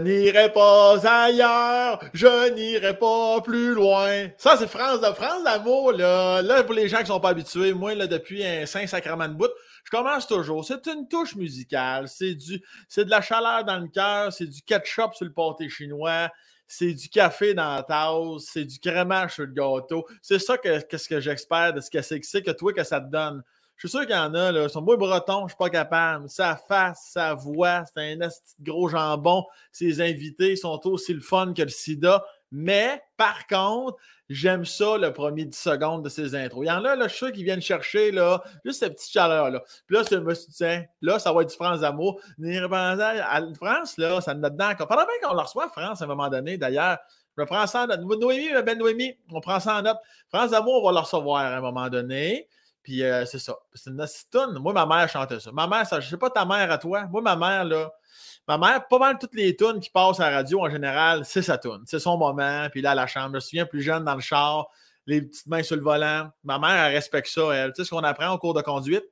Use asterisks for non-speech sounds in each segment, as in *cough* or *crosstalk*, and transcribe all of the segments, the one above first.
n'irai pas ailleurs, je n'irai pas plus loin. Ça, c'est France de France d'amour, là. Là, pour les gens qui sont pas habitués, moi, là, depuis un Saint-Sacrement de bout, je commence toujours. C'est une touche musicale. C'est du, c'est de la chaleur dans le cœur. C'est du ketchup sur le pâté chinois. C'est du café dans la tasse. C'est du crémage sur le gâteau. C'est ça que, qu'est-ce que j'espère de ce que c'est que c'est que toi, que ça te donne. Je suis sûr qu'il y en a, là. Son beau breton, je suis pas capable. Sa face, sa voix, c'est un gros jambon. Ses invités sont aussi le fun que le sida. Mais, par contre, j'aime ça le premier 10 secondes de ses intros. Il y en a, là, je suis sûr qu'ils viennent chercher, là, juste cette petite chaleur-là. Puis là, je me suis dit, là, ça va être du France d'amour. France, là, ça nous a dedans. Pendant bien qu'on le reçoit, France, à un moment donné, d'ailleurs. Je prends ça en note. Noémie, ma belle Noémie, on prend ça en note. France d'amour, on va le recevoir à un moment donné. Puis euh, c'est ça. C'est une acetone. Moi, ma mère chantait ça. Ma mère, ça, je sais pas ta mère à toi. Moi, ma mère, là, ma mère, pas mal toutes les tunes qui passent à la radio en général, c'est sa tune. C'est son moment. Puis là, à la chambre, je me souviens plus jeune dans le char, les petites mains sur le volant. Ma mère, elle respecte ça, elle. Tu sais ce qu'on apprend au cours de conduite?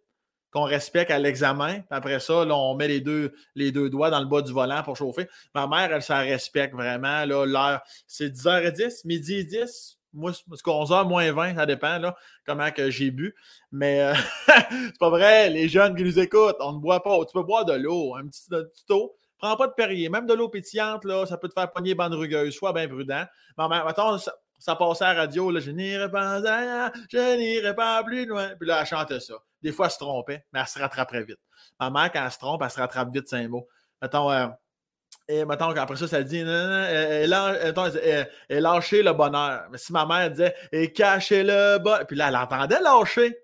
Qu'on respecte à l'examen. Après ça, là, on met les deux, les deux doigts dans le bas du volant pour chauffer. Ma mère, elle, ça respecte vraiment. L'heure, c'est 10h10, midi 10 moi, c'est 11h moins 20, ça dépend là, comment que j'ai bu. Mais euh, *laughs* c'est pas vrai, les jeunes qui nous écoutent, on ne boit pas. Tu peux boire de l'eau, un petit, petit eau. Prends pas de Perrier. Même de l'eau pétillante, là, ça peut te faire pogner bande rugueuse. Sois bien prudent. Mais mettons, ça, ça passait à la radio, je n'irai pas je n'irai pas plus loin. Puis là, elle chantait ça. Des fois, elle se trompait, mais elle se rattraperait vite. Ma mère, quand elle se trompe, elle se rattrape vite, c'est un mot. Mettons, euh, et maintenant, après ça, ça dit, elle, elle, lâché le bonheur. Mais si ma mère disait, et caché le bonheur, puis là, elle entendait lâcher.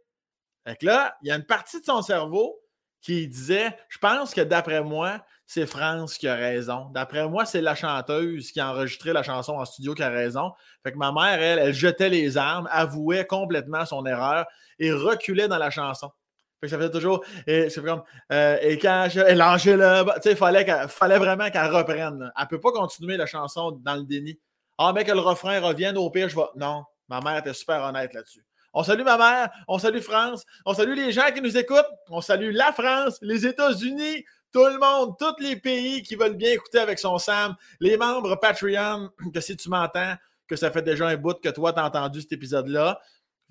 Fait que là, il y a une partie de son cerveau qui disait, je pense que d'après moi, c'est France qui a raison. D'après moi, c'est la chanteuse qui a enregistré la chanson en studio qui a raison. Fait que ma mère, elle, elle jetait les armes, avouait complètement son erreur et reculait dans la chanson ça faisait toujours. Et c'est comme. Euh, et quand je. Et là, tu sais, il fallait, vraiment qu'elle reprenne. Elle ne peut pas continuer la chanson dans le déni. Ah, mais que le refrain revienne, au pire, je. Non, ma mère était super honnête là-dessus. On salue ma mère, on salue France, on salue les gens qui nous écoutent, on salue la France, les États-Unis, tout le monde, tous les pays qui veulent bien écouter avec son Sam, les membres Patreon, *clears throat* que si tu m'entends, que ça fait déjà un bout que toi, tu as entendu cet épisode-là.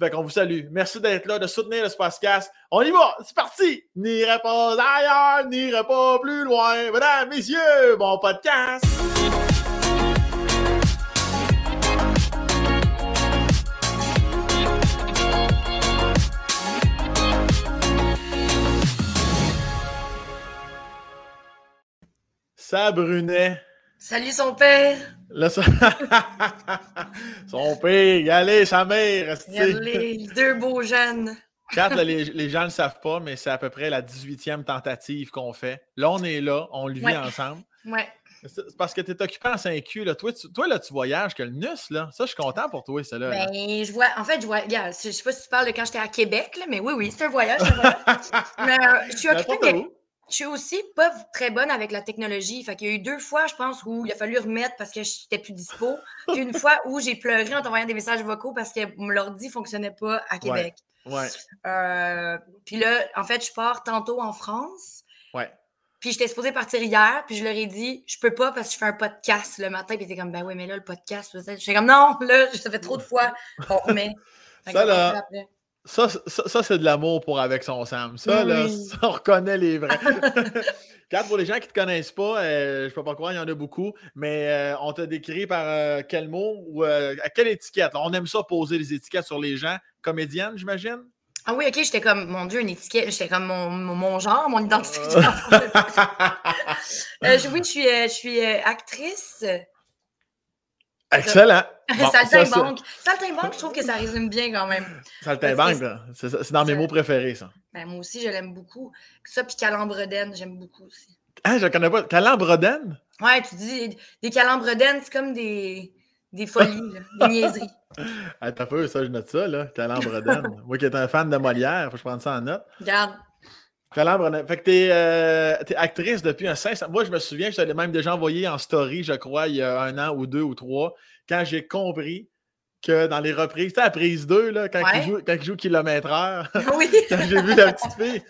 Fait qu'on vous salue. Merci d'être là, de soutenir le Spacecast. On y va, c'est parti! N'irai pas ailleurs, n'irai pas plus loin. Mesdames, messieurs, bon podcast! Ça, Brunet. Salut son père. *laughs* son père, allez, sa mère. les deux beaux jeunes. Quatre, *laughs* les, gens ne le savent pas, mais c'est à peu près la 18e tentative qu'on fait. Là, on est là, on le vit ensemble. Ouais. C'est parce que tu es occupé en 5Q. Là. Toi, tu, toi, là, tu voyages que le NUS, là. Ça, je suis content pour toi, ça. Là, ben, je vois. En fait, je vois. Regarde, je sais pas si tu parles de quand j'étais à Québec, là, mais oui, oui, c'est un voyage. *laughs* mais euh, je suis occupée. Je suis aussi pas très bonne avec la technologie. Fait qu'il y a eu deux fois, je pense, où il a fallu remettre parce que j'étais plus dispo. Puis une fois où j'ai pleuré en t'envoyant des messages vocaux parce que mon ordi ne fonctionnait pas à Québec. Ouais. Euh, puis là, en fait, je pars tantôt en France. Ouais. Puis j'étais supposée partir hier, puis je leur ai dit, je peux pas parce que je fais un podcast le matin. Puis ils étaient comme, ben oui, mais là, le podcast, j'étais comme, non, là, ça fait trop de fois. Bon, mais. Ça, là, ça, ça, c'est de l'amour pour avec son Sam. Ça, là, ça, on reconnaît les vrais. *laughs* *laughs* Quatre, pour les gens qui ne te connaissent pas, euh, je ne peux pas croire, il y en a beaucoup, mais euh, on t'a décrit par euh, quel mot ou à quelle étiquette? On aime ça poser les étiquettes sur les gens. Comédienne, j'imagine? Ah oui, ok, j'étais comme, mon Dieu, une étiquette, j'étais comme mon, mon, genre, mon *laughs* identité. oui, je suis, je suis actrice, Excellent. Bon, Saltimbanque. Saltimbanque, je trouve que ça résume bien quand même. Saltimbanque, c'est dans mes mots préférés, ça. Ben, moi aussi, je l'aime beaucoup. Ça, puis Calambredène, j'aime beaucoup aussi. Ah, je ne connais pas. Calambredène? Ouais, tu dis des Calambredènes, c'est comme des, des folies, des niaiseries. *laughs* Ah, t'as peu, ça, je note ça, là. Calambredène. *laughs* moi qui étais un fan de Molière, faut que je prenne ça en note. Regarde. Fait que t'es euh, es actrice depuis un 500. Moi, je me souviens, je t'avais même déjà envoyé en story, je crois, il y a un an ou deux ou trois, quand j'ai compris que dans les reprises, tu sais, la prise 2, là, quand, il joue, quand il joue kilomètre heure, *laughs* *laughs* oui. quand j'ai vu la petite fille,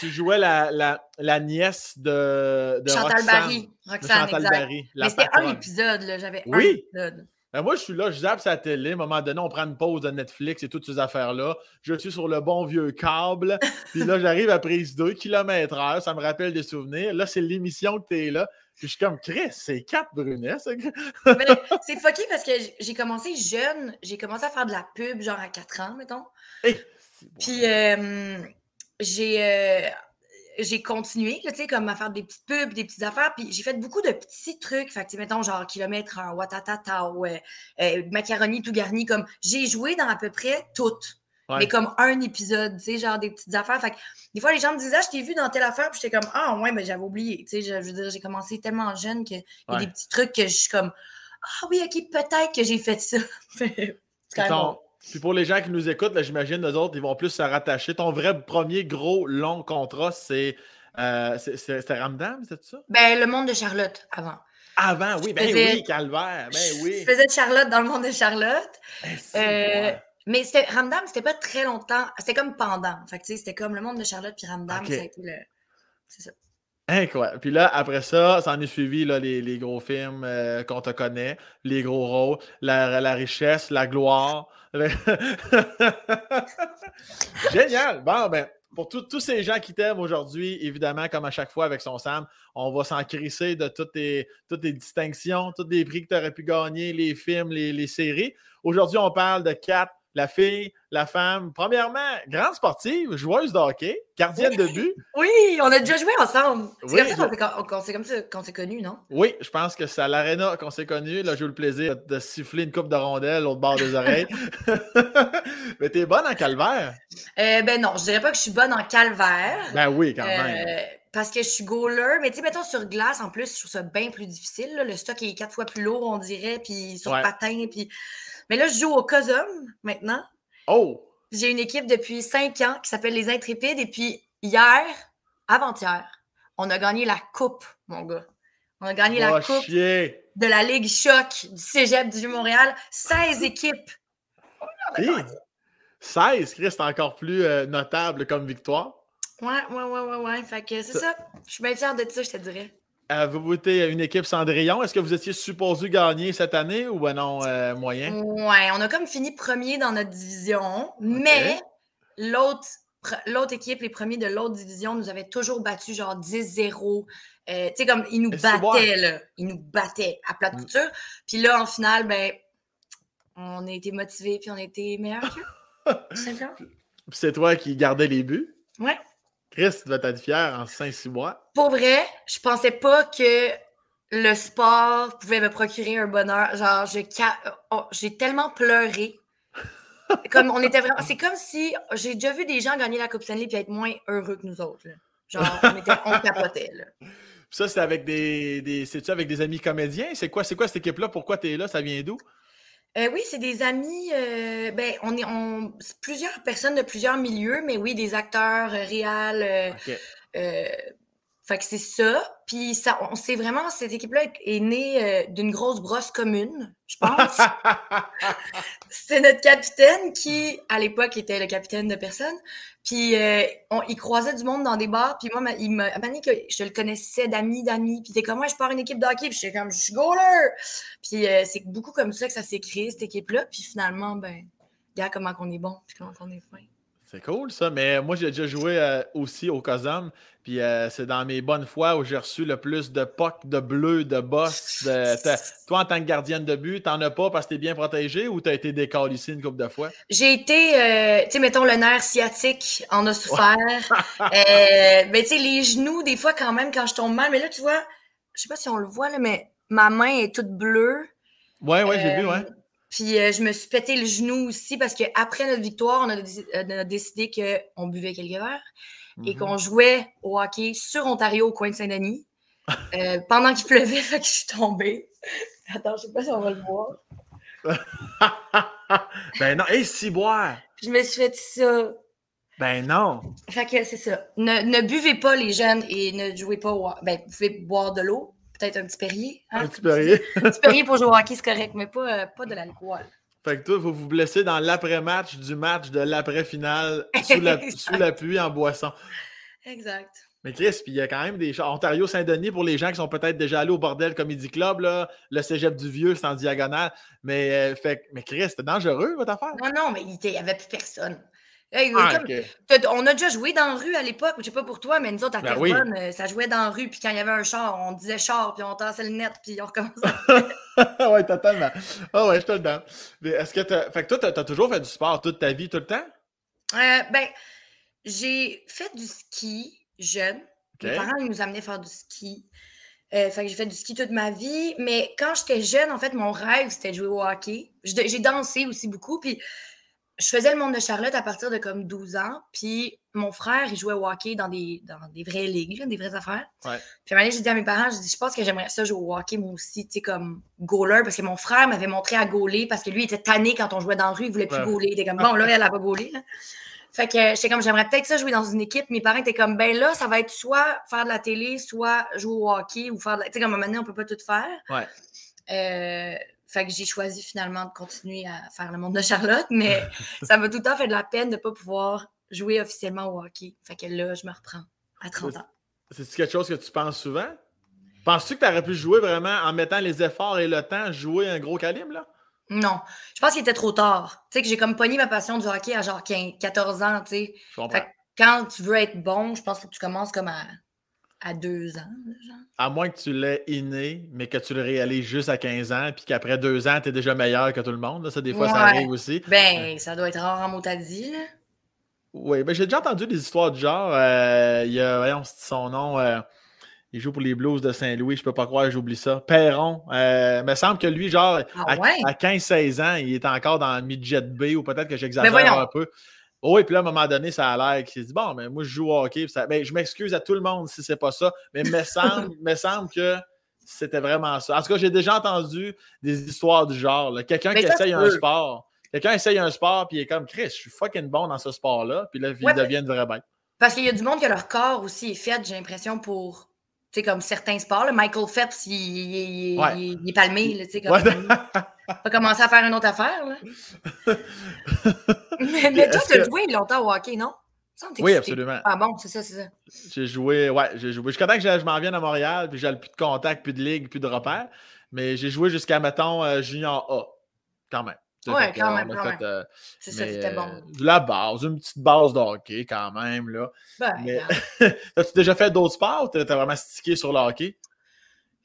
tu jouais la, la, la, nièce de, de Chantal Roxane, Barry. Roxane, Chantal exact. Barry. Mais c'était un épisode, là. J'avais oui. un épisode. Ben moi, je suis là, je zappe sa télé. À un moment donné, on prend une pause de Netflix et toutes ces affaires-là. Je suis sur le bon vieux câble. *laughs* Puis là, j'arrive à prise 2 km/h. Ça me rappelle des souvenirs. Là, c'est l'émission que tu es là. Puis je suis comme, Chris, c'est 4 Brunet, *laughs* c'est fucké parce que j'ai commencé jeune. J'ai commencé à faire de la pub, genre à 4 ans, mettons. Puis euh, j'ai. Euh, j'ai continué, tu sais, comme à faire des petites pubs, des petites affaires, puis j'ai fait beaucoup de petits trucs, fait que, mettons, genre kilomètre en watatata ou euh, euh, macaroni tout garni, comme j'ai joué dans à peu près toutes, mais comme un épisode, tu sais, genre des petites affaires, fait que des fois, les gens me disaient, ah, je t'ai vu dans telle affaire, puis j'étais comme, ah, ouais, mais j'avais oublié, tu sais, je, veux dire, j'ai commencé tellement jeune qu'il y a des petits trucs que je suis comme, ah oui, ok, peut-être que j'ai fait ça. *laughs* c'est puis pour les gens qui nous écoutent, j'imagine, les autres, ils vont plus se rattacher. Ton vrai premier gros long contrat, c'est. Euh, c'était Ramdam, c'est ça? Ben, le monde de Charlotte, avant. Avant, oui, ben oui, Calvaire, ben oui. Je faisais de Charlotte dans le monde de Charlotte. Ben, euh, mais Ramdam, c'était pas très longtemps. C'était comme pendant. Fait c'était comme le monde de Charlotte puis Ramdam, ça a été le. C'est ça. Incroyable. Puis là, après ça, ça en est suivi là, les, les gros films euh, qu'on te connaît, les gros rôles, la, la richesse, la gloire. *laughs* Génial! Bon, ben, pour tous ces gens qui t'aiment aujourd'hui, évidemment, comme à chaque fois avec son Sam, on va s'en crisser de toutes tes, distinctions, tous les prix que tu aurais pu gagner, les films, les séries. Aujourd'hui, on parle de quatre la fille, la femme. Premièrement, grande sportive, joueuse de hockey, gardienne de but. Oui, on a déjà joué ensemble. C'est comme ça qu'on s'est connus, non? Oui, je pense que c'est à l'Arena qu'on s'est connus. Là, j'ai eu le plaisir de siffler une coupe de rondelles au bord des oreilles. *laughs* *laughs* Mais t'es bonne en calvaire? Euh, ben non, je dirais pas que je suis bonne en calvaire. Ben oui, quand même. Euh, parce que je suis goaler, mais tu sais, mettons sur glace, en plus, je trouve ça bien plus difficile. Le stock est quatre fois plus lourd, on dirait, puis sur patin, puis mais là, je joue au COSUM maintenant. Oh! J'ai une équipe depuis cinq ans qui s'appelle les Intrépides. Et puis hier, avant-hier, on a gagné la coupe, mon gars. On a gagné la coupe de la Ligue Choc du Cégep du Montréal. 16 équipes. 16, Chris, c'est encore plus euh, notable comme victoire. Ouais, ouais, ouais, ouais, ouais. Fait que c'est ça. Je suis bien fière de ça, je te dirais. Avez-vous été une équipe Cendrillon? Est-ce que vous étiez supposé gagner cette année ou ben non, euh, moyen? Ouais, on a comme fini premier dans notre division, mais l'autre l'autre équipe, les premiers de l'autre division, nous avaient toujours battu genre 10-0. Euh, tu sais, comme ils nous battaient, là. Ils nous battaient à plat de mm. couture. Puis là, en finale, ben, on a été motivés puis on a été meilleurs qu'eux. *laughs* c'est toi qui gardais les buts? Ouais. Chris, tu vas être fier en 5-6 mois? Pour vrai, je pensais pas que le sport pouvait me procurer un bonheur. Genre, oh, j'ai tellement pleuré. *laughs* comme on était vraiment. C'est comme si j'ai déjà vu des gens gagner la Coupe Stanley et être moins heureux que nous autres. Genre, on, était, on capotait. Ça, c'est avec des. des C'est-tu avec des amis comédiens? C'est quoi, quoi cette équipe-là? Pourquoi tu es là? Ça vient d'où? Euh, oui, c'est des amis. Euh, ben, on est on, plusieurs personnes de plusieurs milieux, mais oui, des acteurs, euh, réels. Fait que c'est ça. Puis ça, on sait vraiment, cette équipe-là est née d'une grosse brosse commune, je pense. *laughs* c'est notre capitaine qui, à l'époque, était le capitaine de personne. Puis euh, on, il croisait du monde dans des bars. Puis moi, il m'a dit que je le connaissais d'amis, d'amis. Puis t'es comme, moi, je pars une équipe d'hockey. Puis j'étais comme, je suis goaler. Puis euh, c'est beaucoup comme ça que ça s'est créé, cette équipe-là. Puis finalement, ben, regarde comment on est bon. Puis comment on est fin. C'est cool ça, mais moi j'ai déjà joué euh, aussi au COSUM, puis euh, c'est dans mes bonnes fois où j'ai reçu le plus de POC, de bleu, de boss. *laughs* Toi en tant que gardienne de but, t'en as pas parce que t'es bien protégé ou t'as été ici une couple de fois? J'ai été, euh, tu sais, mettons le nerf sciatique en a souffert. mais tu sais, les genoux, des fois quand même quand je tombe mal, mais là tu vois, je sais pas si on le voit là, mais ma main est toute bleue. Ouais, ouais, j'ai vu, ouais. Puis euh, je me suis pété le genou aussi parce qu'après notre victoire, on a, euh, décidé qu'on buvait quelques verres et mhm. qu'on jouait au hockey sur Ontario au coin de Saint-Denis. *laughs* Euh, pendant qu'il pleuvait, fait que je suis tombée. *laughs* Attends, je sais pas si on va le voir. *laughs* ben non, et si boire! Je me suis fait ça. Ben non! Fait que c'est ça. Ne, ne, buvez pas les jeunes et ne jouez pas au Ben, vous pouvez boire de l'eau, peut-être un petit Perrier. Hein? Un petit Perrier. *laughs* un petit Perrier pour jouer au hockey, c'est correct, mais pas, euh, pas de l'alcool. Fait que toi, vous vous blessez dans l'après-match du match de l'après-finale sous la, *laughs* sous la pluie en boisson. Exact. Mais Chris, puis il y a quand même des choses. Ontario-Saint-Denis, pour les gens qui sont peut-être déjà allés au Bordel Comedy Club, là, le cégep du Vieux, c'est en diagonale. Mais, euh, fait, mais Chris, c'était dangereux, votre affaire? Non, non, mais il n'y avait plus personne. Ah, on a déjà joué dans la rue à l'époque, je sais pas pour toi, mais nous autres à ben Terrebonne, euh, ça jouait dans la rue, puis quand il y avait un char, on disait char, puis on tassait le net, puis on recommençait. *laughs* ouais, totalement. Ah ouais, je te le donne. Mais est-ce que Fait que toi, tu as, toujours fait du sport toute ta vie, tout le temps? Euh, ben, j'ai fait du ski jeune. Mes parents, ils nous amenaient faire du ski. Euh, fait que j'ai fait du ski toute ma vie. Mais quand j'étais jeune, en fait, mon rêve, c'était de jouer au hockey. J'ai dansé aussi beaucoup. Puis je faisais le monde de Charlotte à partir de comme 12 ans. Puis mon frère, il jouait au hockey dans des, dans des vraies ligues, des vraies affaires. Ouais. Puis à un j'ai dit à mes parents, je, dis, je pense que j'aimerais ça jouer au hockey, moi aussi, tu sais, comme goaler, parce que mon frère m'avait montré à gauler, parce que lui, il était tanné quand on jouait dans la rue, il voulait plus gauler. Il était comme, bon, là, elle a pas gaulé. Fait que j'étais comme, j'aimerais peut-être ça jouer dans une équipe. Mes parents étaient comme, ben là, ça va être soit faire de la télé, soit jouer au hockey, ou faire de la... Tu sais, comme à un moment donné, on peut pas tout faire. Ouais. Euh, fait que j'ai choisi finalement de continuer à faire le monde de Charlotte, mais *laughs* ça m'a tout le temps fait de la peine de ne pas pouvoir jouer officiellement au hockey. Fait que là, je me reprends à 30 ans. C'est quelque chose que tu penses souvent? Penses-tu que tu aurais pu jouer vraiment en mettant les efforts et le temps, jouer un gros calibre, là? Non. Je pense qu'il était trop tard. Tu sais, que j'ai comme pogné ma passion du hockey à genre 15, 14 ans, tu sais. quand tu veux être bon, je pense que tu commences comme à à deux ans. Genre. À moins que tu l'aies inné, mais que tu le réalises juste à 15 ans, puis qu'après deux ans, tu es déjà meilleur que tout le monde. Ça, des fois, ça arrive aussi. Ben, ça doit être rare en motadie. Là. Oui, ben, j'ai déjà entendu des histoires du genre. Euh, il y a, voyons, son nom. Euh, il joue pour les Blues de Saint-Louis, je peux pas croire que j'oublie ça. Perron. Euh, il me semble que lui, genre, ah à, 15-16 ans, il est encore dans midget B, ou peut-être que j'exagère ben, un peu. Oh, et puis là, à un moment donné, ça a l'air qu'il dit Bon, mais moi, je joue au hockey. Ça... Ben, je m'excuse à tout le monde si c'est pas ça, mais il me semble, me semble que c'était vraiment ça. En tout cas, j'ai déjà entendu des histoires du genre. Quelqu'un qui essaye un sport. Quelqu'un essaye un sport, puis il est comme Chris, je suis fucking bon dans ce sport-là, puis là, il devient une vraie bête. Parce qu'il y a du monde que leur corps aussi est fait, j'ai l'impression, pour tu sais, comme certains sports, là, Michael Phelps, il, il, est palmé, tu sais, comme... Ouais. *laughs* *laughs* va commencer à faire une autre affaire, là? *laughs* mais, toi, tu as joué longtemps au hockey, non? oui, absolument. Ah bon, c'est ça, c'est ça. J'ai joué, ouais, j'ai joué. Jusqu'à temps que je, m'en vienne à Montréal, puis j'ai plus de contact, plus de ligue, plus de repères. Mais j'ai joué jusqu'à, mettons, euh, Junior A, quand même. Ouais, quand même. Euh, c'est ça, c'était bon. Euh, la base, une petite base de hockey quand même. Là. Ben, mais... *laughs* As-tu déjà fait d'autres sports ou t'es vraiment stické sur le hockey?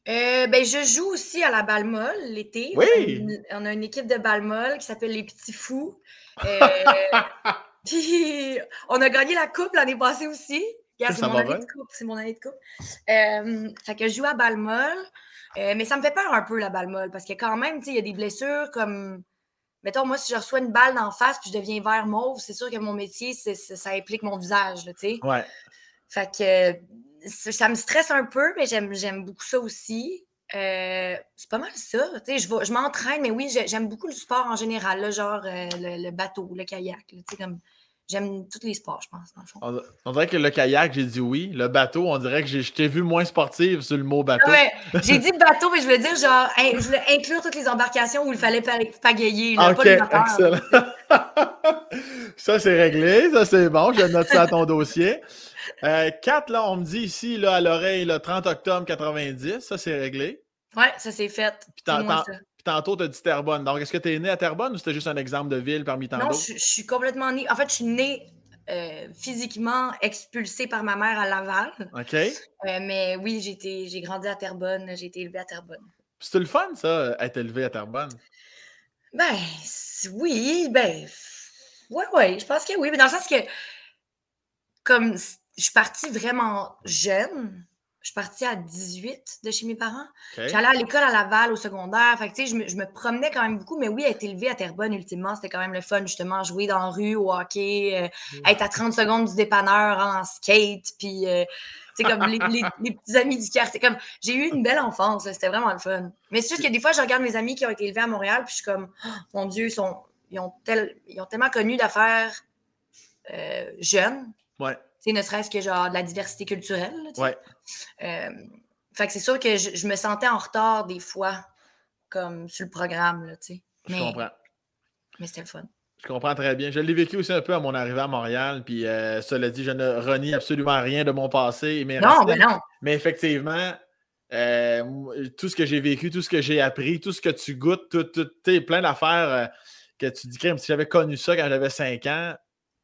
Euh, ben, je joue aussi à la balle molle l'été. Oui! On a, une, équipe de balle molle qui s'appelle les Petits Fous. *laughs* *laughs* puis on a gagné la coupe l'année passée aussi. C'est mon, année de coupe. C'est mon année de coupe. fait que je joue à balle molle. mais ça me fait peur un peu la balle molle parce que quand même, il y a des blessures comme mettons, moi, si je reçois une balle d'en face puis je deviens vert mauve, c'est sûr que mon métier, ça implique mon visage, tu sais. Ouais. Fait que ça me stresse un peu, mais j'aime beaucoup ça aussi. Euh, c'est pas mal ça. Je, je m'entraîne, mais oui, j'aime beaucoup le sport en général, là, genre euh, le, bateau, le kayak. J'aime tous les sports, je pense, dans le fond. On, dirait que le kayak, j'ai dit oui. Le bateau, on dirait que je t'ai vu moins sportive sur le mot bateau. Ouais, *laughs* j'ai dit bateau, mais je voulais dire, genre, je voulais inclure toutes les embarcations où il fallait pagayer. Là, OK, excellent. *laughs* ça, c'est réglé. Ça, c'est bon. Je note ça à ton dossier. Euh, 4, là, on me dit ici, là, à l'oreille, le 30 octobre 90. Ça, c'est réglé. Ouais, ça, c'est fait. Puis tantôt, tu as dit Terrebonne. Donc, est-ce que tu es né à Terrebonne ou c'était juste un exemple de ville parmi tant d'autres? Non, je, suis complètement né. En fait, je suis né euh, physiquement expulsée par ma mère à Laval. OK. Euh, mais oui, j'ai grandi à Terrebonne. J'ai été élevée à Terrebonne. C'est le fun, ça, être élevé à Terrebonne? Ben, oui, ben, ouais, ouais, je pense que oui. Mais dans le sens que, comme je suis partie vraiment jeune, je suis partie à 18 de chez mes parents. J'allais à l'école à Laval au secondaire. Fait que, je, me, je me promenais quand même beaucoup, mais oui, être élevée à Terrebonne, ultimement, c'était quand même le fun, justement, jouer dans la rue, au hockey, euh, mmh. être à 30 secondes du dépanneur en skate, puis, euh, comme les, *laughs* les, petits amis du quartier. Comme, j'ai eu une belle enfance, c'était vraiment le fun. Mais c'est juste que des fois, je regarde mes amis qui ont été élevés à Montréal, puis je suis comme, oh, mon Dieu, ils, sont, ils, ont tel, ils ont tellement connu d'affaires euh, jeunes. Ouais ne serait-ce que genre de la diversité culturelle. ouais. Euh, fait que c'est sûr que je, me sentais en retard des fois, comme sur le programme. Là, je comprends. Mais c'était le fun. Je comprends très bien. Je l'ai vécu aussi un peu à mon arrivée à Montréal. Puis, euh, cela dit, je ne renie absolument rien de mon passé et mes Non, mais non. Mais effectivement, euh, tout ce que j'ai vécu, tout ce que j'ai appris, tout ce que tu goûtes, tout, tout plein d'affaires euh, que tu dis, si j'avais connu ça quand j'avais 5 ans,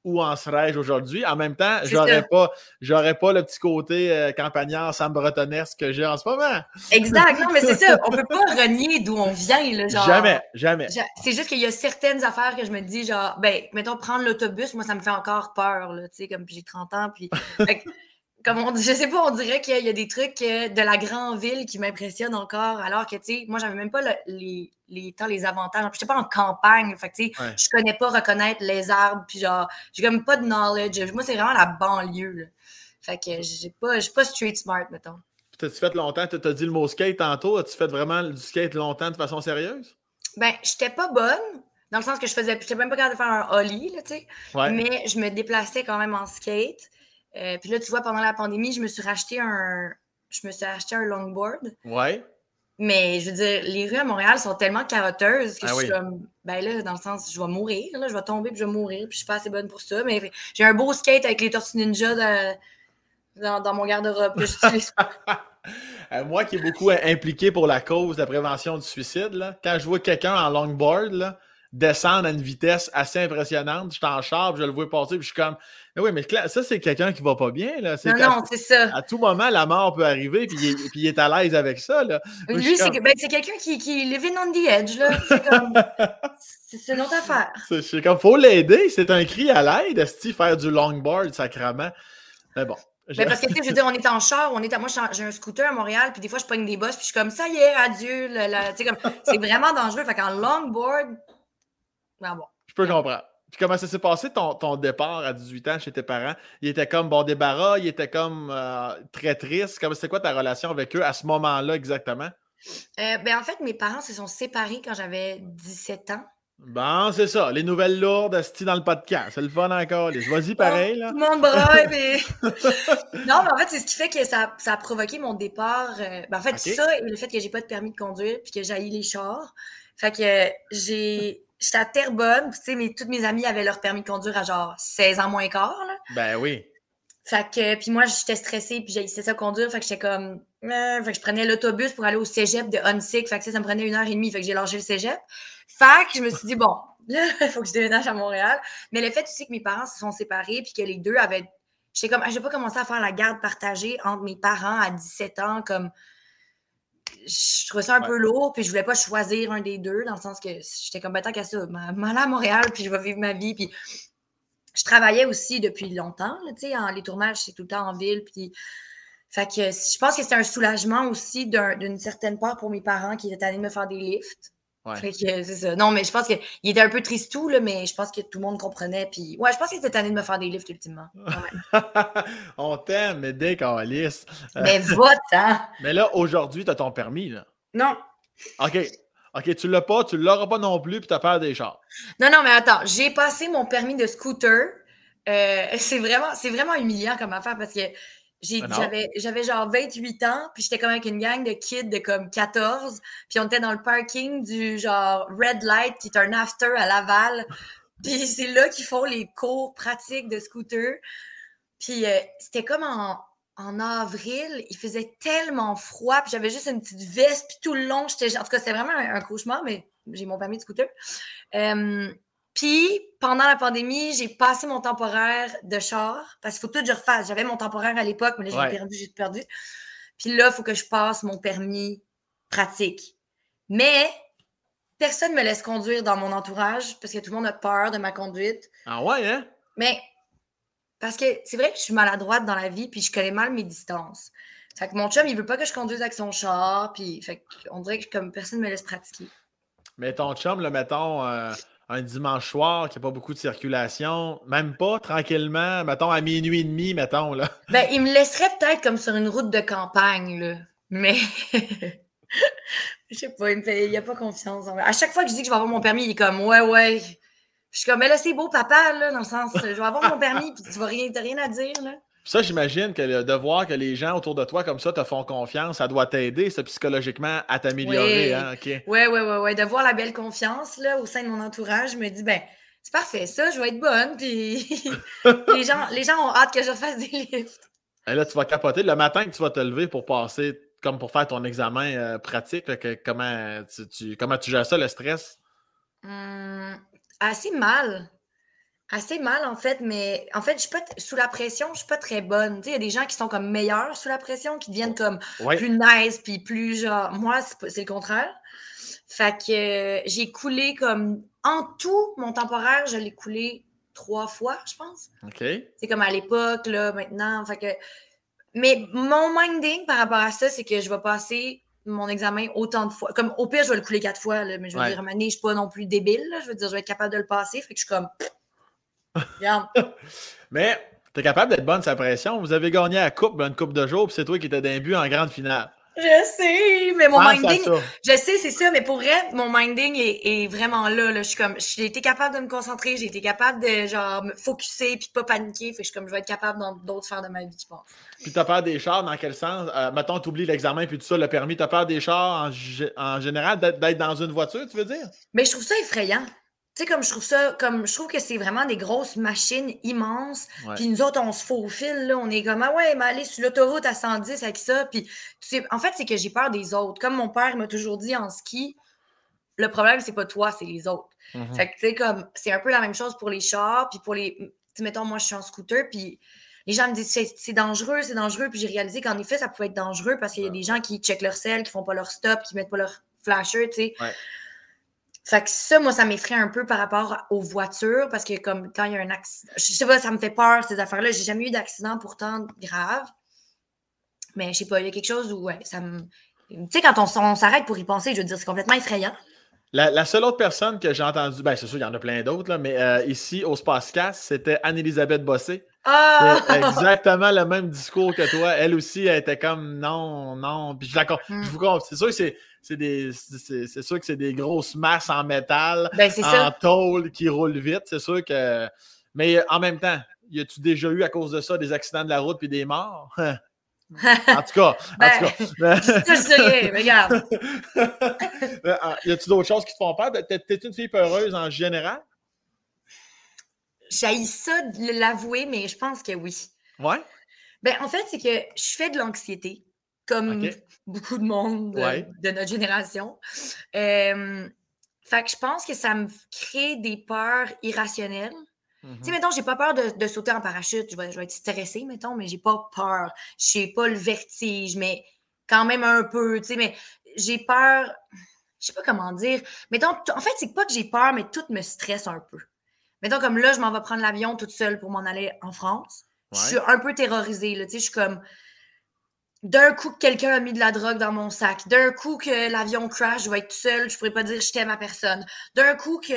où en serais-je aujourd'hui? En même temps, j'aurais pas, j'aurais pas le petit côté euh, campagnard Sam Bretonesque que j'ai en ce moment. Exact, non, mais c'est ça. On peut pas renier d'où on vient. Là, genre, jamais, jamais. C'est juste qu'il y a certaines affaires que je me dis, genre, ben, mettons, prendre l'autobus, moi, ça me fait encore peur, tu sais, comme j'ai 30 ans, puis *laughs* comme on, je sais pas, on dirait qu'il y a des trucs de la grande ville qui m'impressionnent encore, alors que, tu sais, moi, j'avais même pas les, les, temps, les avantages. Je n'étais pas en campagne, fait tu sais, je connais pas reconnaître les arbres, puis genre, j'ai comme pas de knowledge. Moi, c'est vraiment la banlieue, là. Fait que j'ai pas, pas street smart, mettons. T'as-tu fait longtemps, tu as dit le mot skate tantôt, as-tu fait vraiment du skate longtemps de façon sérieuse? Ben, j'étais pas bonne, dans le sens que je faisais, j'étais même pas capable de faire un ollie, là, tu sais. Mais je me déplaçais quand même en skate. Euh, puis là, tu vois, pendant la pandémie, je me suis racheté un, je me suis acheté un longboard. Ouais. Mais je veux dire, les rues à Montréal sont tellement carotteuses que ah je suis comme, ben là, dans le sens, je vais mourir, là, je vais tomber puis je vais mourir, puis je suis pas assez bonne pour ça. Mais j'ai un beau skate avec les tortues ninja dans, dans, mon garde-robe *laughs* euh, Moi qui est beaucoup impliqué pour la cause de la prévention du suicide, là, quand je vois quelqu'un en longboard, là, descendre à une vitesse assez impressionnante. Je suis en char, je le vois passer, puis je suis comme. Mais oui, mais ça, c'est quelqu'un qui va pas bien. Là. Non, non, c'est ça. À tout moment, la mort peut arriver, puis il est, puis il est à l'aise avec ça. Là. Lui, ben, c'est quelqu'un qui, qui living on the edge. C'est comme. *laughs* c'est une autre affaire. C'est comme, faut l'aider. C'est un cri à l'aide, Esti, faire du longboard, sacrement. Mais bon. Mais parce que, tu sais, je veux dire, on est en char, on est à, moi, j'ai un scooter à Montréal, puis des fois, je pogne des bosses, puis je suis comme, ça y est, adieu. comme, c'est vraiment dangereux. Fait qu'en longboard, ah Je peux comprendre. Puis comment ça s'est passé ton, ton, départ à 18 ans chez tes parents? Il était comme bon débarras, il était comme euh, très triste. C'était quoi ta relation avec eux à ce moment-là exactement? Euh, ben en fait, mes parents se sont séparés quand j'avais 17 ans. Bon, c'est ça. Les nouvelles lourdes, c'est dans le podcast. C'est le fun encore. *laughs* Vas-y, pareil. Là. Le monde *laughs* mais... *laughs* non, mais en fait, c'est ce qui fait que ça, ça a provoqué mon départ. Euh, ben, en fait, ça et le fait que j'ai pas de permis de conduire puis que j'aille les chars. Fait que j'ai j'étais à Terrebonne, tu sais, toutes mes amies avaient leur permis de conduire à genre 16 ans moins quart, là. Ben oui. Fait que, puis moi, j'étais stressée, puis j'ai essayé ça conduire, fait que j'étais comme, euh, fait que je prenais l'autobus pour aller au cégep de Hunsick, fait que ça, me prenait une heure et demie, fait que j'ai lâché le cégep. Fait que je me suis dit, bon, *laughs* là, il faut que je déménage à Montréal. Mais le fait aussi que mes parents se sont séparés, puis que les deux avaient, j'étais comme, ah, je vais pas commencer à faire la garde partagée entre mes parents à 17 ans, comme, je trouvais ça un peu lourd, puis je voulais pas choisir un des deux, dans le sens que j'étais comme, tant qu'à ça, m'aller à Montréal, puis je vais vivre ma vie, puis je travaillais aussi depuis longtemps, tu sais, les tournages, c'est tout le temps en ville, puis fait que je pense que c'était un soulagement aussi d'une certaine part pour mes parents qui étaient allés me faire des lifts. Fait que c'est ça. Non, mais je pense qu'il était un peu triste tout, là, mais je pense que tout le monde comprenait. Puis, ouais, je pense qu'il était tanné de me faire des lifts, ultimement. *laughs* On t'aime, mais dès qu'on lisse. Mais vote, hein! *laughs* Mais là, aujourd'hui, tu as ton permis, là. Non. OK. OK, tu l'as pas, tu l'auras pas non plus, puis tu as peur des chars. Non, non, mais attends, j'ai passé mon permis de scooter. Euh, c'est vraiment, vraiment humiliant comme affaire parce que j'avais, j'avais genre 28 ans, puis j'étais comme avec une gang de kids de comme 14, puis on était dans le parking du genre Red Light, qui est un after à Laval. *laughs* Puis c'est là qu'ils font les cours pratiques de scooter. Puis euh, c'était comme en, en, avril, il faisait tellement froid, puis j'avais juste une petite veste, puis tout le long, j'étais... En tout cas, c'était vraiment un, cauchemar, mais j'ai mon permis de scooter. Euh, puis, pendant la pandémie, j'ai passé mon temporaire de char parce qu'il faut tout que je refasse. J'avais mon temporaire à l'époque, mais là, j'ai perdu, j'ai perdu. Puis là, il faut que je passe mon permis pratique. Mais personne ne me laisse conduire dans mon entourage parce que tout le monde a peur de ma conduite. Ah ouais, hein? Mais parce que c'est vrai que je suis maladroite dans la vie puis je connais mal mes distances. Fait que mon chum, il veut pas que je conduise avec son char, puis fait on dirait que comme personne me laisse pratiquer. Mais ton chum, le mettons, euh, un dimanche soir, qu'il n'y a pas beaucoup de circulation, même pas tranquillement, mettons à minuit et demi, mettons. Là. *laughs* Ben, il me laisserait peut-être comme sur une route de campagne, là. Mais. *laughs* Je sais pas, il n'y a pas confiance. En à chaque fois que je dis que je vais avoir mon permis, il est comme Ouais, ouais. Je suis comme, mais là, c'est beau, papa, là, dans le sens, je vais avoir mon permis, puis tu vas rien, rien à dire, là. Ça, j'imagine que de voir que les gens autour de toi comme ça te font confiance, ça doit t'aider, ça, psychologiquement, à t'améliorer. Oui. Hein? oui, oui, oui, De voir la belle confiance là, au sein de mon entourage, je me dis, ben, c'est parfait, ça, je vais être bonne. Puis *laughs* les, gens, les gens ont hâte que je fasse des lifts. Et là, tu vas capoter. Le matin que tu vas te lever pour passer, comme pour faire ton examen euh, pratique, comment, tu, comment tu gères ça, le stress? Hum, assez mal. Assez mal, en fait, mais en fait, je suis pas sous la pression, je suis pas très bonne. Il y a des gens qui sont comme meilleurs sous la pression, qui deviennent comme plus nice, puis plus genre. Moi, c'est le contraire. Fait que j'ai coulé comme. En tout, mon temporaire, je l'ai coulé trois fois, je pense. OK. C'est comme à l'époque, là, maintenant. Fait que. Mais mon minding par rapport à ça, c'est que je vais passer mon examen autant de fois. Comme au pire, je vais le couler quatre fois, là, mais je dire, un moment donné, je suis pas non plus débile. Je veux dire, je vais être capable de le passer. Fait que je suis comme. *laughs* mais tu es capable d'être bonne sa pression. Vous avez gagné la coupe, une coupe de jours, puis c'est toi qui étais d'un but en grande finale. Je sais, mais mon minding. Je sais, c'est ça, mais pour vrai, mon minding est, vraiment là, là. Je suis comme, j'ai été capable de me concentrer, j'ai été capable de genre me focuser puis pas paniquer. Fait que je suis comme, je vais être capable dans d'autres sphères de ma vie, je pense. Puis t'as peur des chars, dans quel sens? Euh, mettons, t'oublies l'examen puis tout ça, le permis, t'as peur des chars en, général, d'être dans une voiture, tu veux dire? Mais je trouve ça effrayant. Tu sais, comme je trouve ça, comme je trouve que c'est vraiment des grosses machines immenses. Puis nous autres, on se faufile, là. On est comme, ah ouais, mais aller sur l'autoroute à 110 avec ça. Puis, en fait, c'est que j'ai peur des autres. Comme mon père m'a toujours dit en ski, le problème, c'est pas toi, c'est les autres. Mm-hmm. Fait que, tu sais, comme, c'est un peu la même chose pour les chars. Puis pour les. Tu sais, mettons, moi, je suis en scooter. Puis les gens me disent, c'est dangereux, c'est dangereux. Puis j'ai réalisé qu'en effet, ça pouvait être dangereux parce qu'il y a des gens qui checkent leur sel, qui font pas leur stop, qui mettent pas leur flasher, tu sais. Fait que ça, moi, ça m'effraie un peu par rapport aux voitures parce que comme quand il y a un accident, je sais pas, ça me fait peur ces affaires-là. J'ai jamais eu d'accident pourtant grave. Mais je sais pas, il y a quelque chose où ouais, ça me. Tu sais, quand on, s'arrête pour y penser, je veux dire, c'est complètement effrayant. La, seule autre personne que j'ai entendue, ben c'est sûr, il y en a plein d'autres, mais euh, ici au Spacecast, c'était Anne-Elisabeth Bossé. Ah! Exactement le même discours que toi. Elle aussi, elle était comme non, non. Puis je d'accord. Hmm. Je vous C'est sûr que c'est c'est sûr que c'est des grosses masses en métal, ben, en tôle qui roulent vite. C'est sûr que. Mais en même temps, y a-tu déjà eu à cause de ça des accidents de la route puis des morts? *laughs* en tout cas, ben, en tout cas. *laughs* je regarde. *laughs* Ah, y a-tu d'autres choses qui te font peur? T'es une fille peureuse en général? J'ai ça de l'avouer, mais je pense que oui. Ouais? Ben, en fait, c'est que je fais de l'anxiété comme beaucoup de monde de, notre génération. Euh, fait que je pense que ça me crée des peurs irrationnelles. Tu sais, mm-hmm. mettons, j'ai pas peur de, sauter en parachute. Je vais, être stressée, mettons, mais j'ai pas peur. J'ai pas le vertige, mais quand même un peu, tu sais, mais j'ai peur. Je sais pas comment dire. Mettons, en fait, c'est pas que j'ai peur, mais tout me stresse un peu. Mettons, comme là, je m'en vais prendre l'avion toute seule pour m'en aller en France. Je suis un peu terrorisée, là, tu sais, je suis comme d'un coup que quelqu'un a mis de la drogue dans mon sac, d'un coup que l'avion crash, je vais être seule, je pourrais pas dire je t'aime à personne, d'un coup que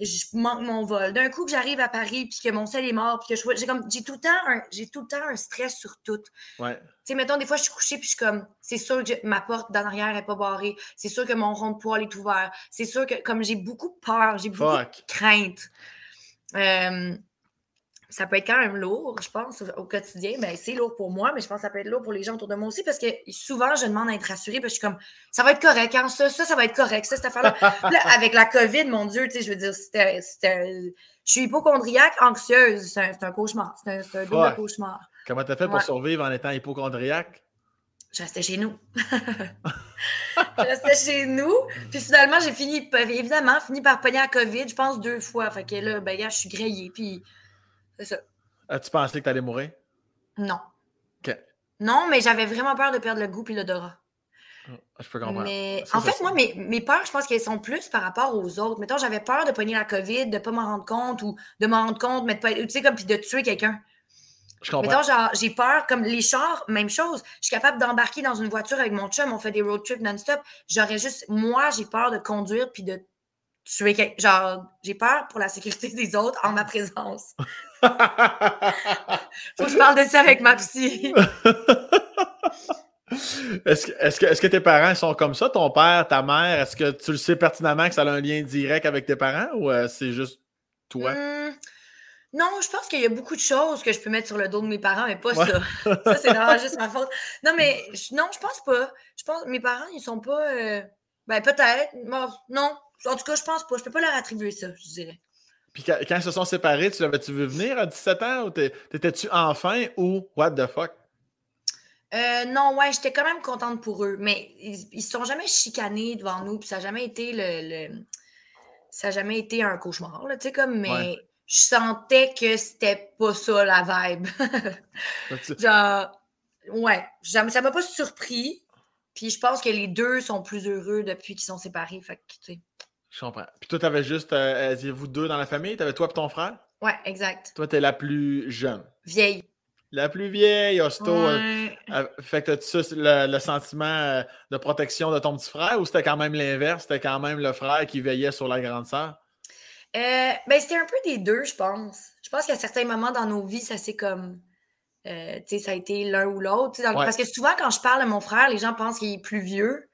je manque mon vol, d'un coup que j'arrive à Paris puis que mon sel est mort puis que je j'ai comme j'ai tout le temps un j'ai tout le temps un stress sur tout. Ouais. Tu sais mettons des fois je suis couchée puis je suis comme c'est sûr que ma porte d'en arrière est pas barrée, c'est sûr que mon rond de poil est ouvert, c'est sûr que comme j'ai beaucoup peur, j'ai beaucoup de crainte. Euh, ça peut être quand même lourd, je pense, au quotidien. Ben, c'est lourd pour moi, mais je pense que ça peut être lourd pour les gens autour de moi aussi parce que souvent, je demande à être rassurée parce que je suis comme, ça va être correct, hein, ça, ça, ça va être correct, ça, cette affaire-là. avec la COVID, mon Dieu, tu sais, je veux dire, c'était, je suis hypochondriaque, anxieuse. C'est un, cauchemar. C'est un, double cauchemar. Comment tu as fait pour survivre en étant hypochondriaque? Je restais chez nous. *laughs* je restais chez nous. Puis finalement, j'ai fini, évidemment, fini par pogner la COVID, je pense, deux fois. Fait que là, ben, gars, je suis grillée. Puis c'est ça. As-tu pensé que tu allais mourir? Non. OK. Non, mais j'avais vraiment peur de perdre le goût et l'odorat. Ah, je peux comprendre. Mais en fait, moi, mes, mes, peurs, je pense qu'elles sont plus par rapport aux autres. Mettons, j'avais peur de pogner la COVID, de ne pas m'en rendre compte ou de m'en rendre compte, mais de pas, tu sais, comme puis de tuer quelqu'un. Je comprends. Mettons, genre, j'ai peur, comme les chars, même chose. Je suis capable d'embarquer dans une voiture avec mon chum, on fait des road trips non-stop. J'aurais juste, moi, j'ai peur de conduire puis de tuer quelqu'un. Genre, j'ai peur pour la sécurité *laughs* des autres en ma présence. *laughs* *laughs* Faut que je parle de ça avec ma psy. *laughs* Est-ce que, est que, est que, tes parents sont comme ça, ton père, ta mère? Est-ce que tu le sais pertinemment que ça a un lien direct avec tes parents ou euh, c'est juste toi? Hum, non, je pense qu'il y a beaucoup de choses que je peux mettre sur le dos de mes parents, mais pas ça. ça, c'est vraiment juste ma faute. Non, mais non, je pense pas. Je pense mes parents, ils sont pas. Euh, ben, peut-être. non. En tout cas, je pense pas. Je peux pas leur attribuer ça, je dirais. Puis quand, ils se sont séparés, tu l'avais-tu vu venir à 17 ans ou t'étais-tu enfin ou what the fuck? Euh, non, ouais, j'étais quand même contente pour eux, mais ils, ne se sont jamais chicanés devant nous, puis ça n'a jamais été le, ça a jamais été un cauchemar, tu sais, comme, mais je sentais que c'était pas ça la vibe. *laughs* Genre, ouais, ça m'a pas surpris, puis je pense que les deux sont plus heureux depuis qu'ils sont séparés, fait que, tu sais. Je comprends. Puis toi, t'avais juste, euh, vous deux dans la famille? T'avais toi et ton frère? Ouais, exact. Toi, t'es la plus jeune. Vieille. La plus vieille, Hosto. Euh, euh, fait que tu le, le, sentiment euh, de protection de ton petit frère ou c'était quand même l'inverse? C'était quand même le frère qui veillait sur la grande sœur? ben, c'était un peu des deux, je pense. Je pense qu'à certains moments dans nos vies, ça c'est comme. tu sais, ça a été l'un ou l'autre. Parce que souvent, quand je parle à mon frère, les gens pensent qu'il est plus vieux.